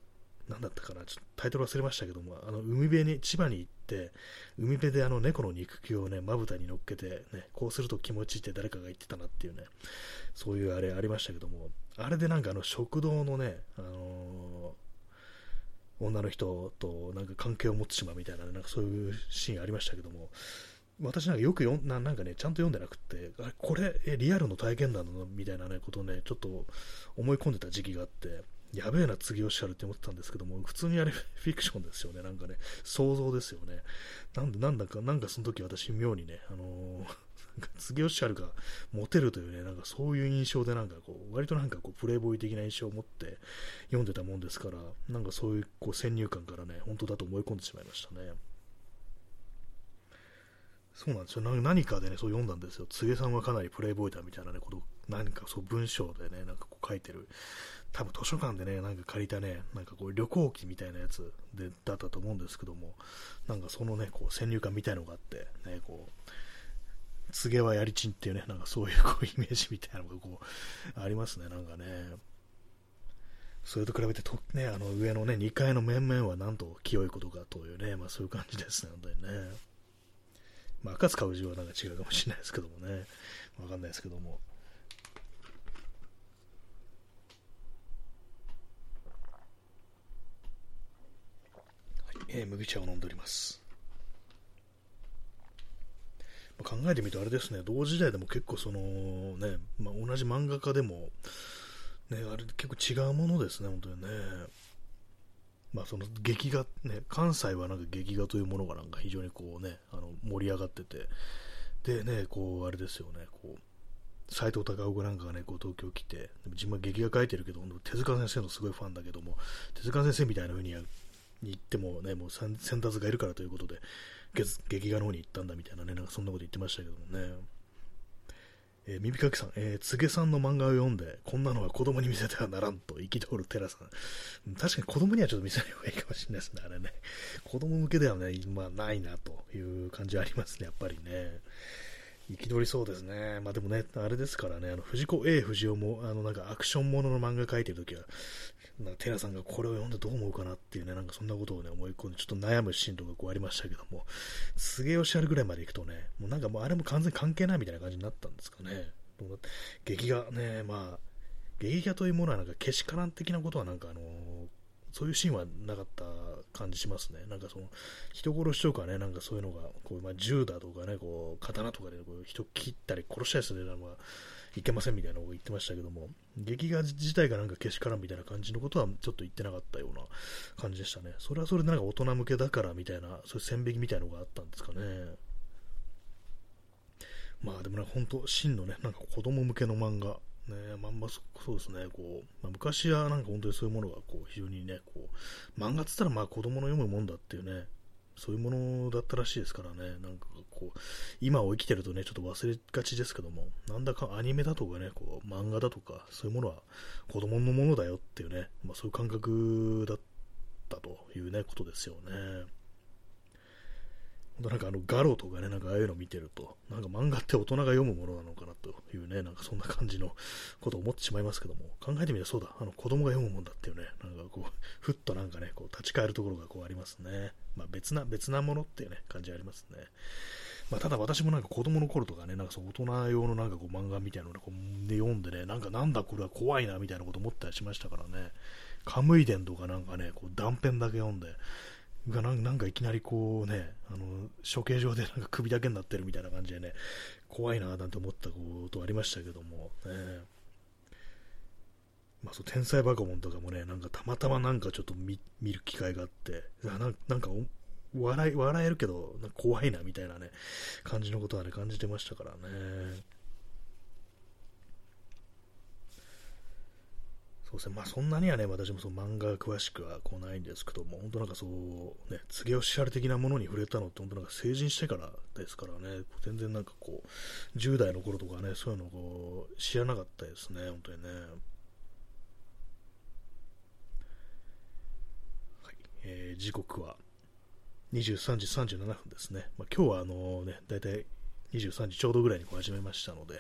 なんだったかな、ちょっとタイトル忘れましたけども、あの海辺に、千葉に行って、海辺であの猫の肉球をね、まぶたに乗っけて、ね、こうすると気持ちいいって誰かが言ってたなっていうね、そういうあれありましたけども、あれでなんかあの食堂のね、あのー、女の人となんか関係を持ってしまうみたいな、なんかそういうシーンありましたけども、私なんかよくよななんかね、ちゃんと読んでなくて、あれ、これ、えリアルの体験談なの？みたいな、ね、ことをね、ちょっと思い込んでた時期があって、やべえな、次おっしゃるって思ってたんですけども、普通にあれ フィクションですよね、なんかね、想像ですよね。なんで、なんだか、なんかその時私妙にね、あのー、次おっしゃるがモテるというね、なんかそういう印象でなんかこう、割となんかこう、プレイボーイ的な印象を持って読んでたもんですから、なんかそういうこう先入観からね、本当だと思い込んでしまいましたね。そうなんですよ。何かでね、そう読んだんですよ。柘植さんはかなりプレイボーイだみたいなね、こと、何かそう文章でね、なんかこう書いてる多分図書館でね、なんか借りたね、なんかこう旅行記みたいなやつでだったと思うんですけども、なんかそのね、こう先入観みたいのがあって、ね、こう、告げはやりちんっていうね、なんかそういうこうイメージみたいなのがこう、ありますね、なんかね。それと比べてと、ね、あの上のね、2階の面々はなんと清いことかというね、まあそういう感じですね、本当にね。まあ、赤塚氏はなんか違うかもしれないですけどもね、わかんないですけども。えー、麦茶を飲んでおります。まあ、考えてみるとあれですね、同時代でも結構そのね、まあ、同じ漫画家でも、ね、あれ結構違うものですね、本当にね。まあその劇画、ね、関西はなんか劇画というものがなんか非常にこうね、あの盛り上がってて、でね、こうあれですよね、こう、斎藤隆夫なんかがね、こう東京来て、自分は劇画描いてるけど、手塚先生のすごいファンだけども、手塚先生みたいな風にに行ってもね、もう先達がいるからということで、劇画の方に行ったんだみたいなね、なんかそんなこと言ってましたけどもね。えー、耳かきさん、えー、つげさんの漫画を読んで、こんなのは子供に見せてはならんと憤るテラさん。確かに子供にはちょっと見せない方がいいかもしれないですね、あれね。子供向けではね、まあないなという感じはありますね、やっぱりね。憤りそうですね。まあでもね、あれですからね、あの藤子 A 不二雄も、あのなんかアクションものの漫画描いてるときは、なんかテラさんがこれを読んでどう思うかなっていうね、なんかそんなことをね、思い込んで、ちょっと悩むシーンとかこうありましたけども、すげえおっしゃるぐらいまで行くとね、もうなんかもうあれも完全に関係ないみたいな感じになったんですかね。劇画ね、まあ、劇画というものはなんかけしからん的なことはなんかあのそういうシーンはなかった感じしますね。なんかその、人殺しとかね、なんかそういうのが、こうまあ、銃だとかね、こう、刀とかでこう人切ったり殺したりするのはいけませんみたいなことを言ってましたけども、劇画自体がなんかけしからんみたいな感じのことはちょっと言ってなかったような感じでしたね。それはそれでなんか大人向けだからみたいな、そういう線引きみたいなのがあったんですかね。まあでもね、本当真のね、なんか子供向けの漫画、ね、まあ、ま、そうですね、こう、まあ、昔はなんか本当にそういうものがこう非常にね、こう、漫画っつったらまあ子供の読むもんだっていうね、そういうものだったらしいですからね、なんかこう、今を生きてるとね、ちょっと忘れがちですけども、なんだかアニメだとかね、こう漫画だとか、そういうものは子供のものだよっていうね、まあ、そういう感覚だったというね、ことですよね。なんかあのガロとかね、なんかああいうの見てると、なんか漫画って大人が読むものなのかなというね、なんかそんな感じのことを思ってしまいますけども、考えてみればそうだ、あの子供が読むもんだっていうね、なんかこう、ふっとなんかね、こう立ち返るところがこうありますね。まあ別な、別なものっていうね、感じありますね。まあ、ただ私もなんか子供の頃とかね、なんかそう大人用のなんかこう漫画みたいなのを、ね、で読んでね、なんかなんだこれは怖いなみたいなこと思ったりしましたからね、カムイ伝とかなんかね、こう断片だけ読んで、がなんかいきなりこうね、あの処刑場で なんか首だけになってるみたいな感じでね、怖いななんて思ったことありましたけども、ね、まあ、そう天才バカモンとかもね、なんかたまたまなんかちょっと見る機会があって、なんか笑い笑えるけど、怖いなみたいなね、感じのことはね、感じてましたからね。そうですね、まあそんなにはね、私もその漫画詳しくはこうないんですけども、本当なんかそう、ね、告げをしゃれ的なものに触れたのって、本当なんか成人してからですからね、全然なんかこう、10代の頃とかね、そういうのを知らなかったですね、本当にね。はい、えー、時刻は23時37分ですね。まあ、今日はあのね、だいたい23時ちょうどぐらいにこう始めましたので、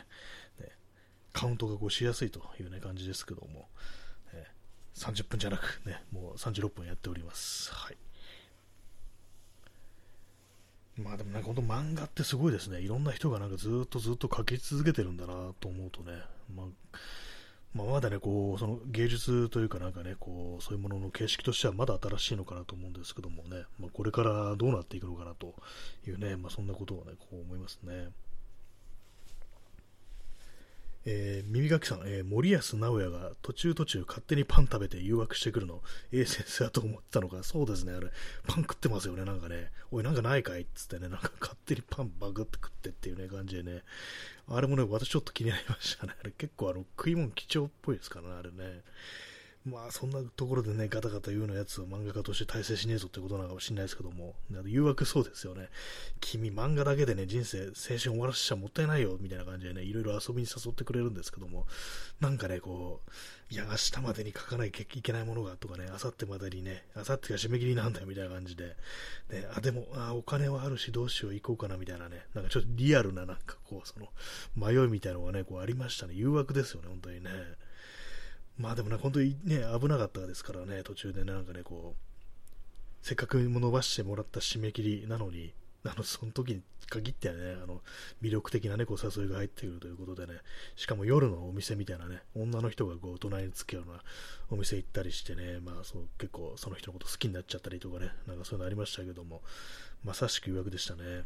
カウントがこうしやすいという、ね、感じですけども、30分じゃなく、ね、もう36分やっております。はい。まあでもなんか本当漫画ってすごいですね。いろんな人がなんかずっとずっと描き続けてるんだなと思うとね、まあ、まあ、まだね、こう、その芸術というかなんかね、こう、そういうものの形式としてはまだ新しいのかなと思うんですけどもね、まあ、これからどうなっていくのかなというね、まあ、そんなことをね、こう思いますね。えー、耳かきさん、えー、森保直哉が途中途中勝手にパン食べて誘惑してくるの、A 先生だと思ったのか、そうですね、あれ、パン食ってますよね、なんかね、おい、なんかないかい？っつってね、なんか勝手にパンバグって食ってっていうね、感じでね、あれもね、私ちょっと気になりましたね、あれ結構あの食い物貴重っぽいですからね、あれね。まあそんなところでね、ガタガタ言うのやつを漫画家として大成しねえぞってことなのかもしれないですけども、誘惑そうですよね。君漫画だけでね、人生、青春終わらせちゃもったいないよ、みたいな感じでね、いろいろ遊びに誘ってくれるんですけども、なんかね、こう、いや、明日までに書かなきゃいけないものがとかね、明後日までにね、明後日が締め切りなんだよ、みたいな感じで、ね、あ、でも、あ、お金はあるし、どうしよう、行こうかな、みたいなね、なんかちょっとリアルな、なんかこう、その、迷いみたいなのがね、こうありましたね。誘惑ですよね、本当にね。まあでもね、本当にね、危なかったですからね、途中でね、なんかね、こう、せっかく伸ばしてもらった締め切りなのに、あの、その時に限ってはね、あの、魅力的なね、こう、誘いが入ってくるということでね、しかも夜のお店みたいなね、女の人がこう、隣につくようなお店行ったりしてね、まあ、そう、結構その人のこと好きになっちゃったりとかね、なんかそういうのありましたけども、まさしく誘惑でしたね。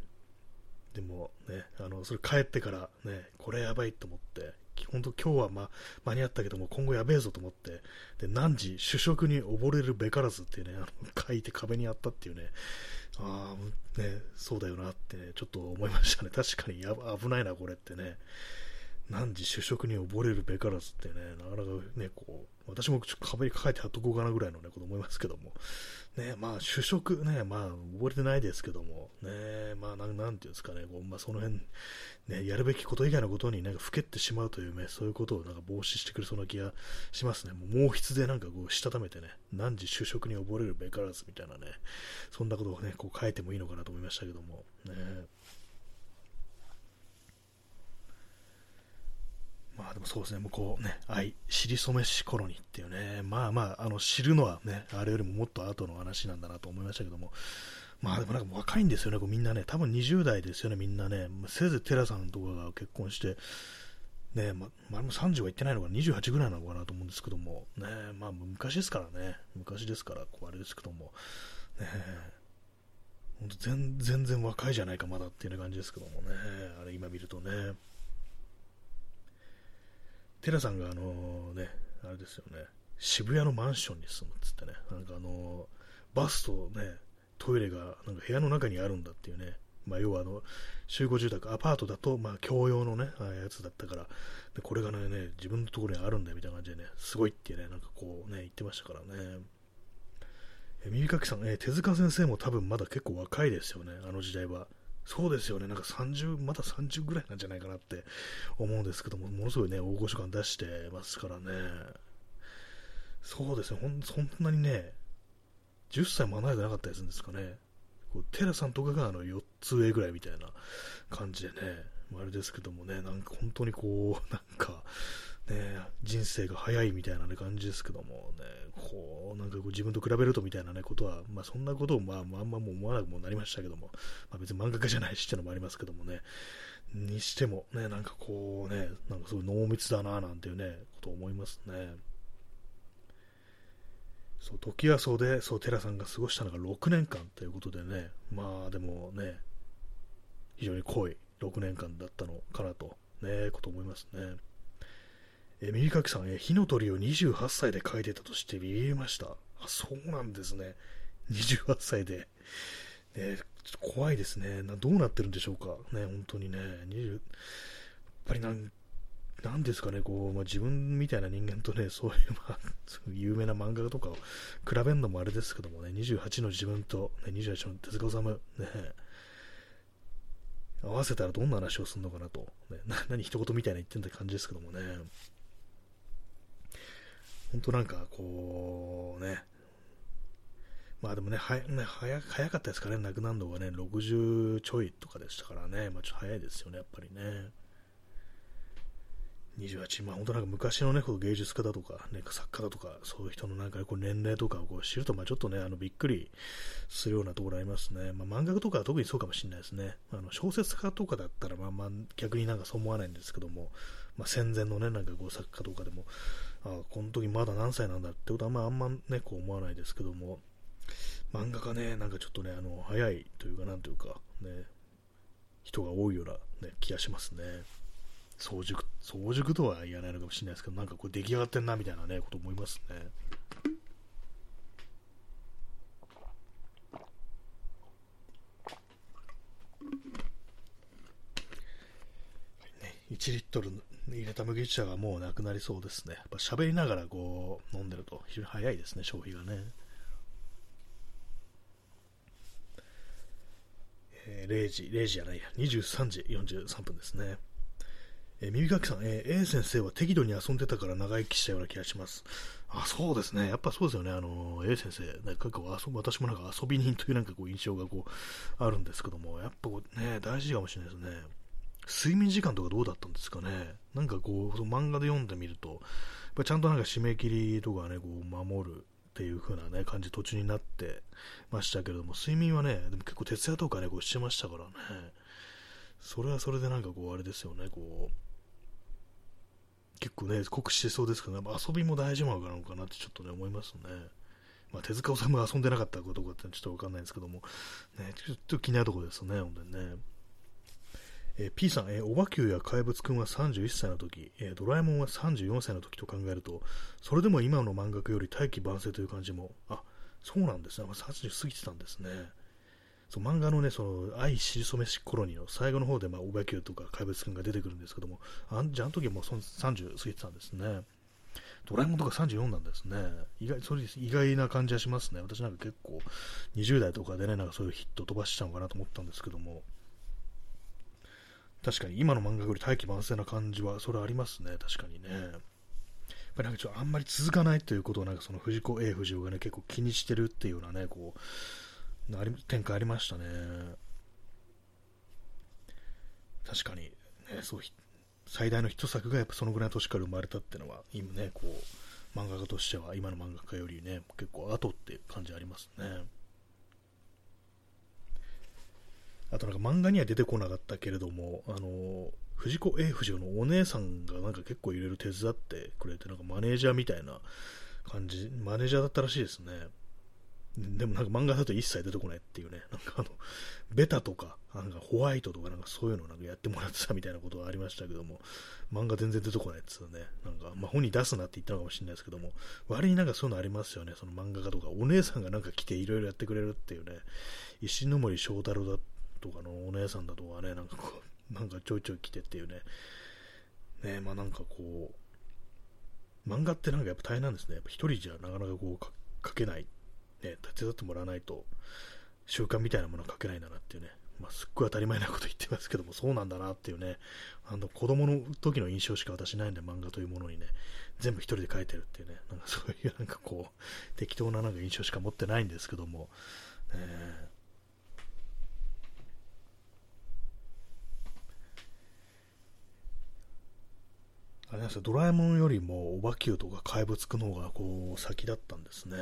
でもね、あの、それ帰ってからね、これやばいと思って、本当今日は、ま、間に合ったけども今後やべえぞと思ってで何時主食に溺れるべからずっていうねあの書いて壁にあったっていうね。ああねそうだよなって、ね、ちょっと思いましたね。確かにや危ないなこれってね。何時主食に溺れるべからずってねなかなかねこう私も壁に書いて貼っとこうかなぐらいのねこと思いますけどもね、まあ、主食ね、まあ、覚えてないですけども、ね、まあ、なんなんていうんですかね、こうまあ、その辺、ね、やるべきこと以外のことになんかふけってしまうというね、そういうことをなんか防止してくれそうな気がしますね。もう毛筆でなんかこう、したためてね、何時主食に溺れるべからずみたいなね、そんなことをね、こう書いてもいいのかなと思いましたけども、ね。まあでもそうですね、もうこうね、愛、知り染めし頃にっていうね、まあまあ、あの、知るのはね、あれよりももっと後の話なんだなと思いましたけども、まあでもなんか若いんですよね、こうみんなね、多分20代ですよね、みんなね、せいぜいテラさんとかが結婚して、ね、ま、まあ、も30は行ってないのかな、28ぐらいなのかなと思うんですけども、ね、まあ昔ですからね、昔ですから、こうあれですけども、ね、本当全全然若いじゃないか、まだっていう感じですけどもね、あれ今見るとね。テラさんがあのね、あれですよね、渋谷のマンションに住むっつってね、なんかあのバスとね、トイレがなんか部屋の中にあるんだっていうね、まあ、要はあの集合住宅、アパートだと、まあ、共用のね、あやつだったから、でこれがね、自分のところにあるんだよみたいな感じでね、すごいってね、なんかこうね、言ってましたからね。え耳かきさん、え手塚先生も多分まだ結構若いですよね、あの時代は。そうですよね、なんか30、まだ30ぐらいなんじゃないかなって思うんですけども、ものすごいね、大御所感出してますからね。そうですね、ほんそんなにね、10歳も離れてなかったりするんですかね。こうテラさんとかがあの寄っつ上ぐらいみたいな感じでね、あれですけどもね、なんか本当にこう、なんか、ね、人生が早いみたいな、ね、感じですけどもね、こう、なんかこう自分と比べるとみたいな、ね、ことは、まあ、そんなことを、まあ、あんまもう思わなくもなりましたけども、まあ、別に漫画家じゃないしっていうのもありますけどもね、にしても、ね、なんかこうね、なんかすごい濃密だな、なんていうね、ことを思いますね。そう、時はそうで、そう、寺さんが過ごしたのが6年間ということでね、まあでもね、非常に濃い6年間だったのかなと、ね、こと思いますね。え耳かきさん、え火の鳥を28歳で描いてたとしてビビりました。あ、そうなんですね。28歳で。ね、怖いですねな。どうなってるんでしょうか。ね、本当にね。20やっぱりなん、なんですかね、こう、まあ、自分みたいな人間とね、そういう、まあ、有名な漫画とかを比べるのもあれですけどもね、28の自分と、ね、28の手塚治虫、ね、合わせたらどんな話をするのかなと、ね、な何一言みたいな言ってんだ感じですけどもね。本当なんかこうね、まあでもね、はね早かったですからね、亡くなるのがね、60ちょいとかでしたからね、まあ、ちょっと早いですよね、やっぱりね。28、まあ本当なんか昔のね、こう芸術家だとか、ね、作家だとか、そういう人のなんか、ね、こう年齢とかをこう知ると、まあちょっとね、あのびっくりするようなところありますね。まあ漫画とかは特にそうかもしれないですね。あの小説家とかだったら、まあまあ逆になんかそう思わないんですけども、まあ戦前のね、なんかこう作家とかでも、あこの時まだ何歳なんだってことは、まああんまね、こう思わないですけども、漫画家ね、なんかちょっとね、あの、早いというか、なんというか、ね、人が多いような、ね、気がしますね。早熟、早熟とは言わないのかもしれないですけど、なんかこう出来上がってんなみたいなね、こと思いますね。1リットル入れた麦茶がもうなくなりそうですね。やっぱ喋りながらこう飲んでると非常に早いですね、消費がね。えー、0時、0時じゃないや、23時43分ですね。えー、耳かきさん、えー、A 先生は適度に遊んでたから長生きしたような気がします。あ、そうですね。やっぱそうですよね。あの、A 先生、なんかこう私もなんか遊び人というなんかこう印象がこう、あるんですけども、やっぱこうね、大事かもしれないですね。睡眠時間とかどうだったんですかね。なんかこう、その漫画で読んでみると、やっぱちゃんとなんか締め切りとかね、こう守るっていう風なね、感じ途中になってましたけれども、睡眠はね、でも結構徹夜とかね、こうしてましたからね。それはそれでなんかこう、あれですよね、こう、結構ね、酷使してそうですけど、ね、遊びも大事なのかなってちょっとね、思いますね。まあ、手塚治虫が遊んでなかったことかってちょっとわかんないんですけども、ね、ちょっと気になるところですね、本当にね。えー、P さん、えー、おばきゅうや怪物くんは31歳の時、えー、ドラえもんは34歳の時と考えると、それでも今の漫画より大器晩成という感じも、あ、そうなんですね。30過ぎてたんですね。そう漫画のね、その、愛しりそめしコロニーの最後の方で、まあ、おばきゅうとか怪物くんが出てくるんですけども、あんじゃあの時はもうそ30過ぎてたんですね。ドラえもんとか34なんですね。意外、それ意外な感じはしますね。私なんか結構、20代とかでね、なんかそういうヒット飛ばしちゃうかなと思ったんですけども、確かに今の漫画より大気晩成な感じは、それありますね、確かにね。やっぱりなんかちょっとあんまり続かないということを、なんかその藤子 A 不二雄がね、結構気にしてるっていうようなね、こう、展開ありましたね。確かに、ね、そう、最大のヒット作がやっぱそのぐらいの年から生まれたっていうのは、今ね、こう、漫画家としては今の漫画家よりね、結構後って感じありますね。あとなんか漫画には出てこなかったけれども、あの、藤子 A 不二雄のお姉さんがなんか結構いろいろ手伝ってくれて、なんかマネージャーみたいな感じ、マネージャーだったらしいですね。でもなんか漫画だと一切出てこないっていうね、なんかあの、ベタとか、なんかホワイトとかなんかそういうのなんかやってもらってたみたいなことがありましたけども、漫画全然出てこないっつうね、なんか、まあ、本に出すなって言ったのかもしれないですけども、割になんかそういうのありますよね、その漫画家とか、お姉さんがなんか来ていろいろやってくれるっていうね、石森章太郎だってとかのお姉さんだとかね、なんかこう、なんかちょいちょい来てっていうね、ねまあなんかこう、漫画ってなんかやっぱ大変なんですね。やっぱ一人じゃなかなかこう書けない、ね、手伝ってもらわないと、習慣みたいなものは書けないんだなっていうね、まあ、すっごい当たり前なこと言ってますけども、そうなんだなっていうね、あの子供の時の印象しか私ないんで、漫画というものにね、全部一人で書いてるっていうね、なんかそういうなんかこう、適当ななんか印象しか持ってないんですけども、えあれなんですよ、ドラえもんよりも、おばきゅうとか怪物くの方が、こう、先だったんですね。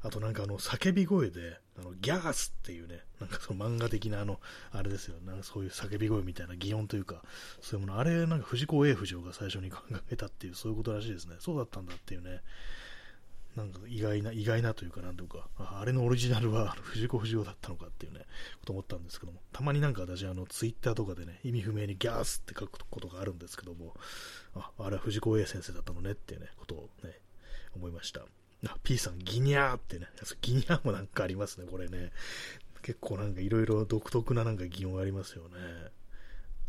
あとなんかあの、叫び声で、あの、ギャースっていうね、なんかその漫画的なあの、あれですよ、なんかそういう叫び声みたいな擬音というか、そういうもの、あれなんか藤子 A 不二雄が最初に考えたっていう、そういうことらしいですね。そうだったんだっていうね、なんか意外な、意外なというか、なんというか、あれのオリジナルは藤子不二雄だったのかっていうね、こと思ったんですけども、たまになんか私、あの、ツイッターとかでね、意味不明にギャースって書くことがあるんですけども、あ、あれは藤子 A 先生だったのねっていうね、ことをね、思いました。あ、P さん、ギニャーってね、ギニャーもなんかありますね、これね。結構なんかいろいろ独特ななんか擬音ありますよね。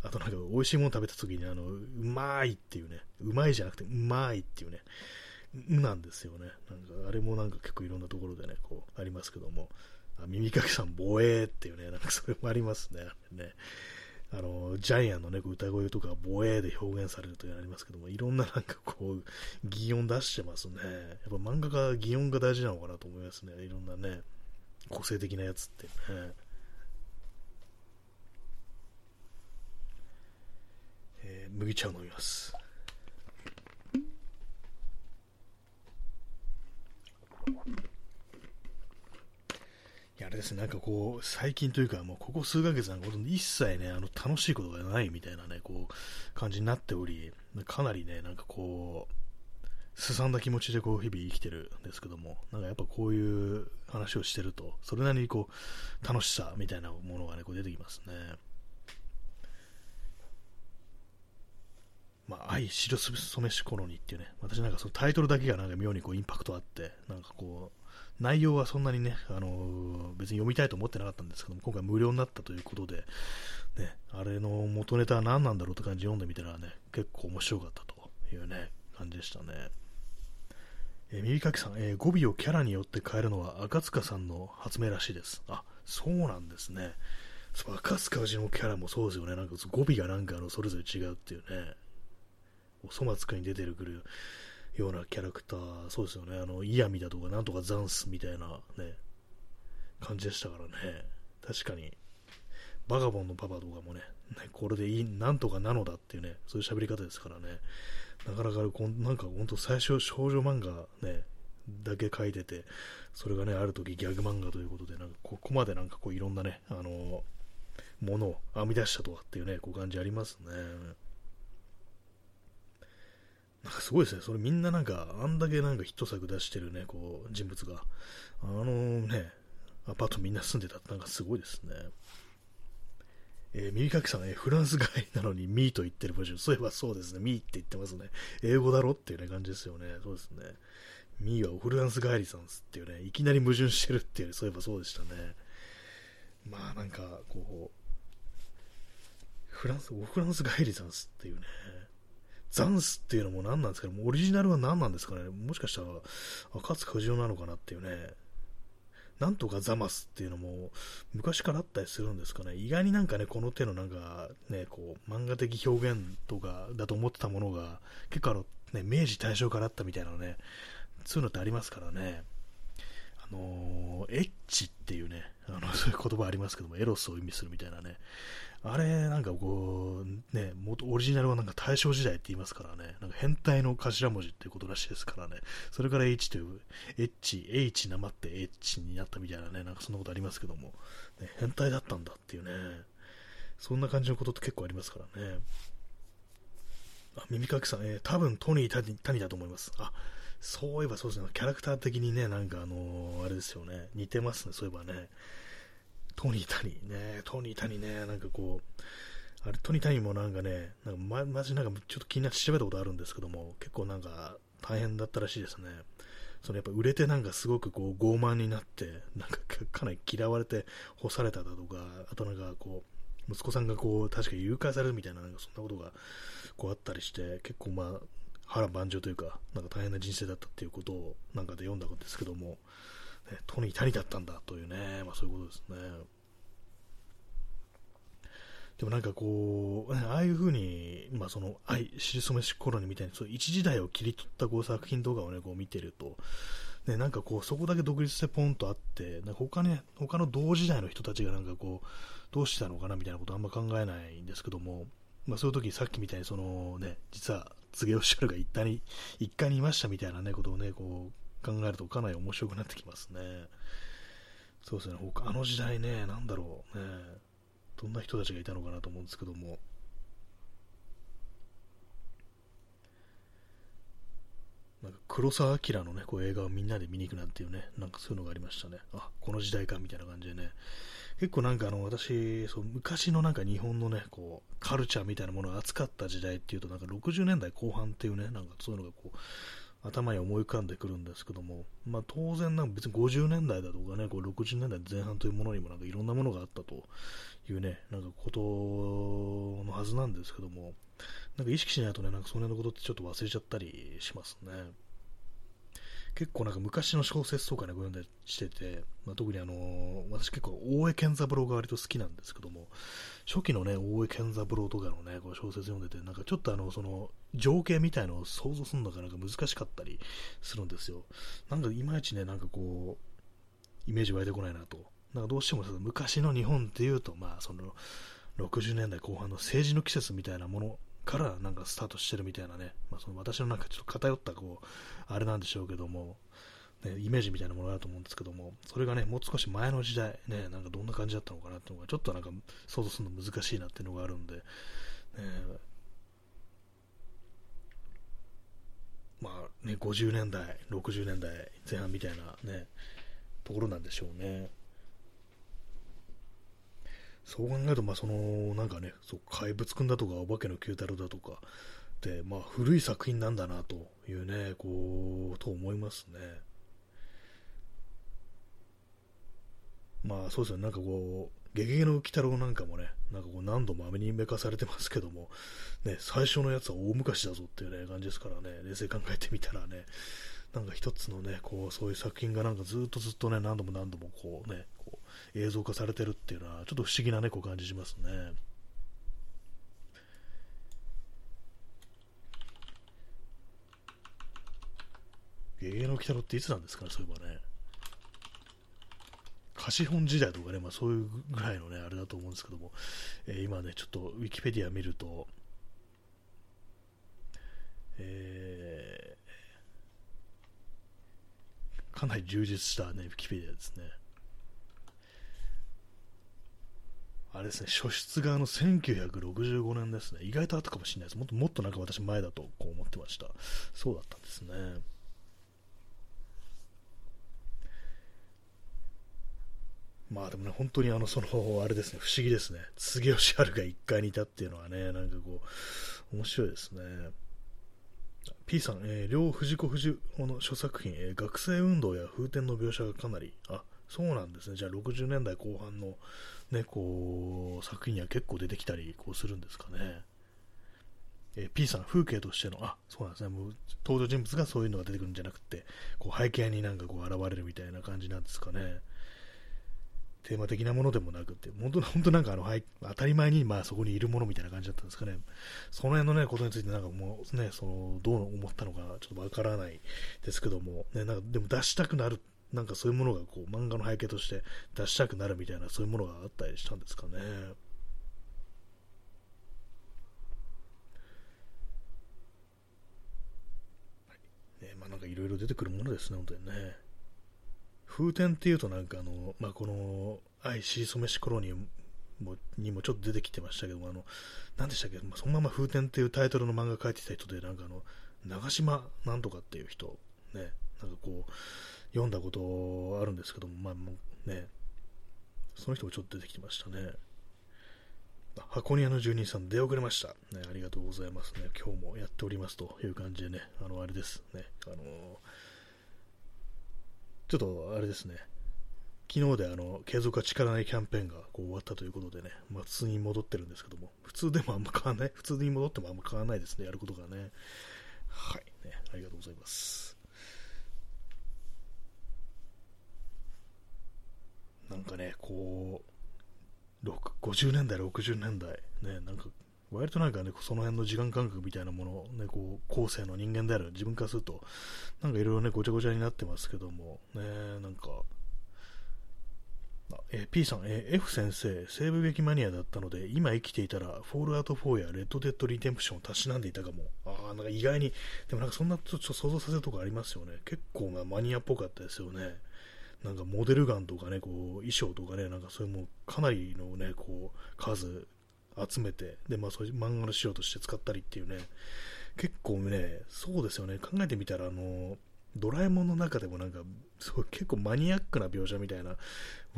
あとなんか美味しいもの食べた時にあの、うまいっていうね、うまいじゃなくてうまいっていうね、なんですよね。なんか、あれもなんか結構いろんなところでね、こう、ありますけども、あ耳かきさん、防衛っていうね、なんかそれもありますね。ねあの、ジャイアンのね、歌声とか、防衛で表現されるというのありますけども、いろんななんかこう、擬音出してますね。やっぱ漫画が擬音が大事なのかなと思いますね。いろんなね、個性的なやつってね。えー、麦茶を飲みます。いや、あれですね、なんかこう、最近というか、もうここ数ヶ月なんか一切ね、あの、楽しいことがないみたいなね、こう、感じになっており、かなりね、なんかこう、すさんだ気持ちでこう、日々生きてるんですけども、なんかやっぱこういう話をしてると、それなりにこう、楽しさみたいなものがね、こう出てきますね。まあ、愛、白染めしコロニーっていうね、私なんかそのタイトルだけがなんか妙にこうインパクトあって、なんかこう、内容はそんなにね、あのー、別に読みたいと思ってなかったんですけども、今回無料になったということで、ね、あれの元ネタは何なんだろうって感じで読んでみたらね、結構面白かったというね、感じでしたね。え、耳かきさん、えー、語尾をキャラによって変えるのは赤塚さんの発明らしいです。あ、そうなんですね。赤塚氏のキャラもそうですよね。なんか語尾がなんかあのそれぞれ違うっていうね。おそ松くに出てくるようなキャラクター、そうですよね、あの、イヤミだとか、なんとかザンスみたいなね、感じでしたからね、確かに、バガボンのパパとかもね、ねこれでいい、なんとかなのだっていうね、そういう喋り方ですからね、なかなかこ、なんか本当最初少女漫画ね、だけ書いてて、それがね、ある時ギャグ漫画ということで、なんかここまでなんかこういろんなね、あのものを編み出したとかっていうね、こう感じありますね。なんかすごいですね。それみんななんか、あんだけなんかヒット作出してるね、こう、人物が。あのね、アパートみんな住んでたってなんかすごいですね。えー、耳かきさん、えー、フランス帰りなのにミーと言ってる場所、そういえばそうですね、ミーって言ってますね。英語だろっていうね、感じですよね。そうですね。ミーはフランス帰りさんですっていうね、いきなり矛盾してるっていう、ねそういえばそうでしたね。まあなんか、こう、フランス、オフランス帰りさんですっていうね、ザンスっていうのも何なんですかね、オリジナルは何なんですかね、もしかしたら赤塚不二夫なのかなっていうね、なんとかザマスっていうのも昔からあったりするんですかね、意外になんかね、この手のなんかね、こう漫画的表現とかだと思ってたものが結構あの、ね、明治大正からあったみたいなのね、そういうのってありますからね。あの、エッチっていうね、あの、そういう言葉ありますけども、エロスを意味するみたいなね、あれ、なんかこう、ね、元オリジナルはなんか大正時代って言いますからね、なんか変態の頭文字っていうことらしいですからね、それから H という、H、H なまって H になったみたいなね、なんかそんなことありますけども、ね、変態だったんだっていうね、そんな感じのことって結構ありますからね。あ、耳かきさん、えー、多分トニー・タニタニだと思います。あ、そういえばそうですね、キャラクター的にね、なんかあのー、あれですよね、似てますね、そういえばね。トニー・タニーね、トニー・タニーね、なんかこう、あれ、トニー・タニーもなんかね、なんかま、まじなんかちょっと気になって調べたことあるんですけども、結構なんか大変だったらしいですね。そのやっぱ売れてなんかすごくこう傲慢になって、なんかかなり嫌われて干されただとか、あとなんかこう、息子さんがこう、確か誘拐されるみたいな、なんかそんなことがこうあったりして、結構まあ、波乱万丈というか、なんか大変な人生だったっていうことをなんかで読んだんですけども、ね、トニー谷だったんだというね、まあそういうことですね。でもなんかこう、ああいう風に、まあその、愛、し染めし頃にみたいに、そう一時代を切り取ったこう作品動画をね、こう見てると、ね、なんかこう、そこだけ独立してポンとあって、なんか他ね、他の同時代の人たちがなんかこう、どうしたのかなみたいなことあんま考えないんですけども、まあ、そういう時さっきみたいにその、ね、実は柘植義治が一家に一家にいましたみたいな、ね、ことを、ね、こう考えるとかなり面白くなってきますね。そうですね、あの時代ね、なんだろう、ね、どんな人たちがいたのかなと思うんですけども、なんか黒澤明のね、こう映画をみんなで見に行くなんていうね、なんかそういうのがありましたね。あ、この時代かみたいな感じでね。結構なんかあの、私、そう昔のなんか日本のね、こう、カルチャーみたいなものを扱った時代っていうと、なんか60年代後半っていうね、なんかそういうのがこう、頭に思い浮かんでくるんですけども、まあ、当然なんか別に50年代だとかね、こう60年代前半というものにもなんかいろんなものがあったというね、なんかことのはずなんですけども、なんか意識しないとね、なんかその辺のことってちょっと忘れちゃったりしますね。結構なんか昔の小説とかね、ご読んだりしてて、まあ、特にあのー、私結構大江健三郎が割と好きなんですけども、初期のね、大江健三郎とかのね、こう小説読んでて、なんかちょっとあの、その、情景みたいのを想像するのがなんか難しかったりするんですよ。なんかいまいちね、なんかこう、イメージ湧いてこないなと。なんかどうしても昔の日本っていうと、まあその、60年代後半の政治の季節みたいなものからなんかスタートしてるみたいなね、まあ、その私のなんかちょっと偏ったこう、あれなんでしょうけども、ね、イメージみたいなものがあると思うんですけども、それがね、もう少し前の時代、ね、なんかどんな感じだったのかなっていうのが、ちょっとなんか想像するの難しいなっていうのがあるんで、ね、まあね、50年代、60年代前半みたいなね、ところなんでしょうね。そう考えると、まあ、その、なんかね、そう怪物くんだとか、お化けの九太郎だとか、で、まあ、古い作品なんだな、というね、こう、と思いますね。まあ、そうですね、なんかこう、ゲゲゲの鬼太郎なんかもね、なんかこう何度もアニメ化されてますけども、ね、最初のやつは大昔だぞっていうね、感じですからね、冷静に考えてみたらね、なんか一つのね、こう、そういう作品がなんかずっとずっとね、何度も何度もこうね、こう映像化されてるっていうのは、ちょっと不思議なね、こう感じしますね。ゲゲの鬼太郎っていつなんですかね、そういえばね。貸本時代とかね、まあ、そういうぐらいのね、あれだと思うんですけども、えー、今ね、ちょっとウィキペディア見ると、えー、かなり充実したね、ウィキペディアですね。あれですね、初出があの1965年ですね。意外とあったかもしれないです。もっともっとなんか私前だとこう思ってました。そうだったんですね。まあでもね、本当にあの、その、あれですね、不思議ですね。杉吉春が1階にいたっていうのはね、なんかこう、面白いですね。P さん、えー、両藤子不二雄の諸作品、えー、学生運動や風天の描写がかなり、あ、そうなんですね。じゃあ60年代後半のね、こう、作品には結構出てきたり、こうするんですかね。えー、P さん、風景としての、あ、そうなんですね。もう、登場人物がそういうのが出てくるんじゃなくて、こう、背景になんかこう、現れるみたいな感じなんですかね。テーマ的なものでもなくて、本当本当なんかあの、はい、当たり前にまあそこにいるものみたいな感じだったんですかね。その辺のね、ことについてなんかもうね、その、どう思ったのかちょっとわからないですけども、ね、なんかでも出したくなる、なんかそういうものがこう、漫画の背景として出したくなるみたいな、そういうものがあったりしたんですかね。ね、まあなんかいろいろ出てくるものですね、本当にね。風天っていうとなんかあの、まあ、この愛しそめしコロニーもにもちょっと出てきてましたけども、あの、何でしたっけ、まあ、そのまま風天っていうタイトルの漫画描いてた人で、なんかあの、長島なんとかっていう人、ね、なんかこう、読んだことあるんですけども、まあもうね、その人もちょっと出てきてましたね。箱庭の住人さん、出遅れました。ね、ありがとうございますね。今日もやっておりますという感じでね、あの、あれですね、あのーちょっとあれですね、昨日であの継続は力ないキャンペーンがこう終わったということでね、まあ、普通に戻ってるんですけども、普通でもあんま変わんない、普通に戻ってもあんま変わんないですね、やることがね。はい、ね、ありがとうございます。なんかね、こう、50年代、60年代、ね、なんか割となんかね、その辺の時間感覚みたいなものね、こう、後世の人間である自分からすると、なんかいろいろね、ごちゃごちゃになってますけども、ね、なんか、えー、P さん、えー、F 先生、西部劇マニアだったので、今生きていたら、フォールアウト4やレッドデッドリデンプションをたしなんでいたかも。ああ、なんか意外に、でもなんかそんなちょっと想像させるとこありますよね。結構なマニアっぽかったですよね。なんかモデルガンとかね、こう、衣装とかね、なんかそういうもうかなりのね、こう、数集めて、で、まあそういう漫画の仕様として使ったりっていうね、結構ね、そうですよね、考えてみたら、あの、ドラえもんの中でもなんか、すごい結構マニアックな描写みたいな、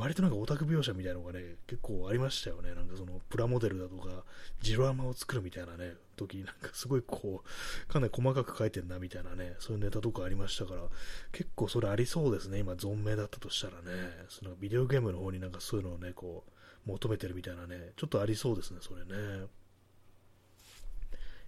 割となんかオタク描写みたいなのがね、結構ありましたよね。なんかそのプラモデルだとか、ジロアマを作るみたいなね、時になんかすごいこう、かなり細かく書いてんなみたいなね、そういうネタとかありましたから、結構それありそうですね。今存命だったとしたらね、そのビデオゲームの方になんかそういうのをね、こう、求めてるみたいなね、ちょっとありそうですね、それね。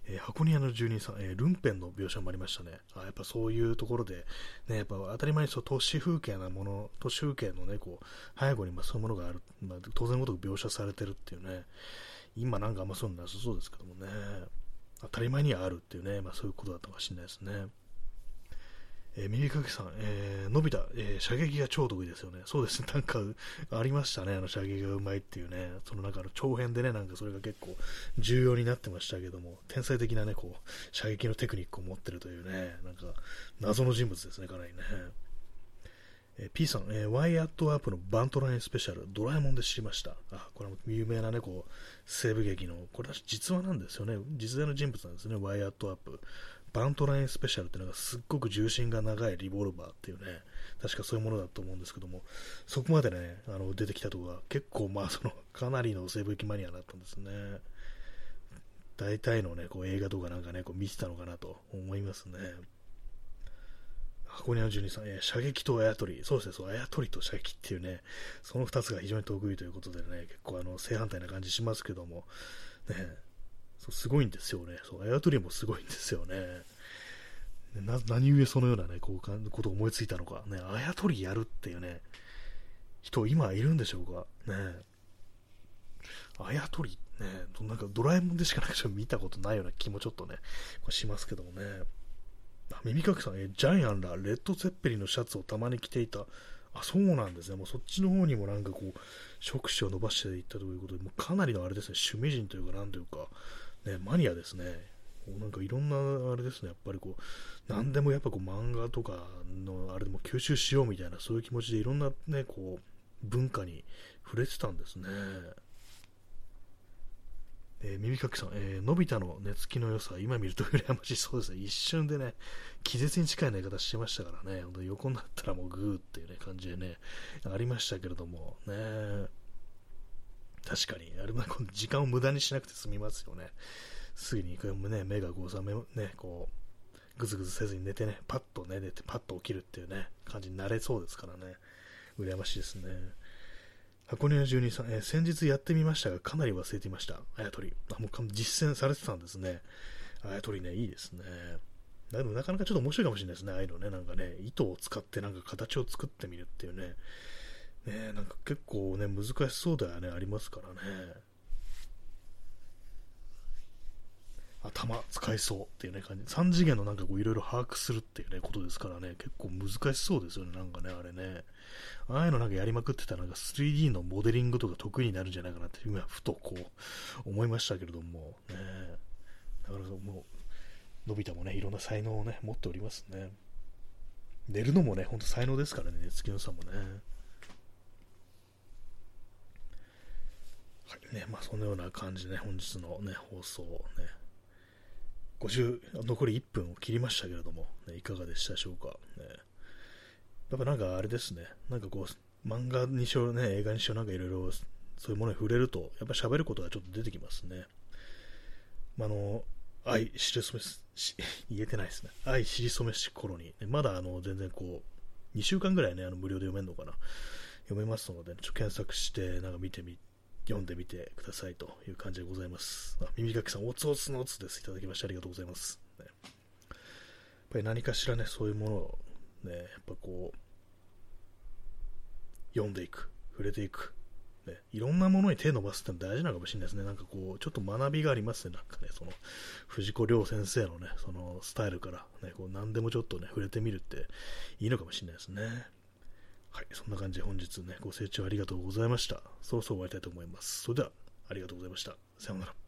えー、箱庭の住人さん、えー、ルンペンの描写もありましたね。あやっぱそういうところで、ね、やっぱ当たり前にそう都市風景なもの、都市風景のね、こう、背後にまそういうものがある、まあ、当然ごとく描写されてるっていうね、今なんかあんまそういうのなさそうですけどもね、当たり前にはあるっていうね、まあそういうことだったかもしれないですね。えー、耳かけさん、えー、伸びた、えー、射撃が超得意ですよね。そうですね、なんか、ありましたね、あの射撃がうまいっていうね、そのなんかの長編でね、なんかそれが結構重要になってましたけども、天才的なね、こう、射撃のテクニックを持ってるというね、なんか、謎の人物ですね、かなりね。えー、P さん、えー、ワイアットアープのバントラインスペシャル、ドラえもんで知りました。あ、これも有名なね、こう、西部劇の、これは実話なんですよね。実在の人物なんですね、ワイアットアープ。バントラインスペシャルっていうのがすっごく銃身が長いリボルバーっていうね、確かそういうものだと思うんですけども、そこまでね、あの出てきたとこが結構まあその、かなりの西部劇マニアだったんですね。大体のね、こう映画とかなんかね、こう見てたのかなと思いますね。箱庭12さん、えー、射撃とあやとり。そうですね、そう、あやとりと射撃っていうね、その2つが非常に得意ということでね、結構あの、正反対な感じしますけども、ね、そうすごいんですよね。そう、あやとりもすごいんですよね。な何故そのようなね、こうことを思いついたのか。ね、あやとりやるっていうね、人今いるんでしょうか。ね。あやとり、ね、なんかドラえもんでしかなんか見たことないような気もちょっとね、しますけどもね。耳かきさん、えジャイアンらレッド・ゼッペリのシャツをたまに着ていた。あ、そうなんですね。もうそっちの方にもなんかこう、触手を伸ばしていったということで、もうかなりのあれですね、趣味人というか、なんというか、ね、マニアですね。なんかいろんなあれですね、やっぱりこう、何でもやっぱこう漫画とかのあれでも吸収しようみたいな、そういう気持ちでいろんなね、こう、文化に触れてたんですね。えー、耳かきさん、えー、のび太の寝つきの良さ、今見ると羨ましいそうですね。一瞬でね、気絶に近い寝方してましたからね、本当横になったらもうグーっていうね、感じでね、ありましたけれども、ね、確かに、あれは時間を無駄にしなくて済みますよね。すぐにね、目がこうさ、目ね、こう、ぐずぐずせずに寝てね、パッと、寝て、パッと起きるっていうね、感じになれそうですからね。羨ましいですね。箱根の住人さん、えー、先日やってみましたが、かなり忘れていました。あやとり。あ、もう実践されてたんですね。あやとりね、いいですね。でもなかなかちょっと面白いかもしれないですね、ああいうのね。なんかね、糸を使ってなんか形を作ってみるっていうね。ねなんか結構ね、難しそうだよね、ありますからね。頭使いそうっていうね感じ。3次元のなんかこういろいろ把握するっていうねことですからね、結構難しそうですよね、なんかね、あれね。ああいうのなんかやりまくってたらなんか 3D のモデリングとか得意になるんじゃないかなって今ふとこう思いましたけれども、ね。だからもう、のび太もね、いろんな才能をね、持っておりますね。寝るのもね、ほんと才能ですからね、月野さんもね。はいね、まあそのような感じで、ね、本日のね、放送ね、50、残り1分を切りましたけれども、ね、いかがでしたでしょうか。ね、やっぱなんかあれですね、なんかこう、漫画にしろね、映画にしろなんかいろいろそういうものに触れると、やっぱ喋ることがちょっと出てきますね。まあの、愛知り染めし、言えてないですね。愛知り染めし頃に、ね、まだあの全然こう、2週間ぐらいね、あの無料で読めるのかな。読めますので、ちょっと検索して、なんか見てみ読んでみてくださいという感じでございます。あ耳かきさん、おつおつのおつです。いただきましてありがとうございます。ね、やっぱり何かしらね、そういうものをね、やっぱこう、読んでいく、触れていく、ね、いろんなものに手を伸ばすっての大事なのかもしれないですね。なんかこう、ちょっと学びがありますね。なんかね、その、藤子亮先生のね、そのスタイルから、ね、こう何でもちょっとね、触れてみるっていいのかもしれないですね。はい、そんな感じで本日ね、ご清聴ありがとうございました。そろそろ終わりたいと思います。それでは、ありがとうございました。さようなら。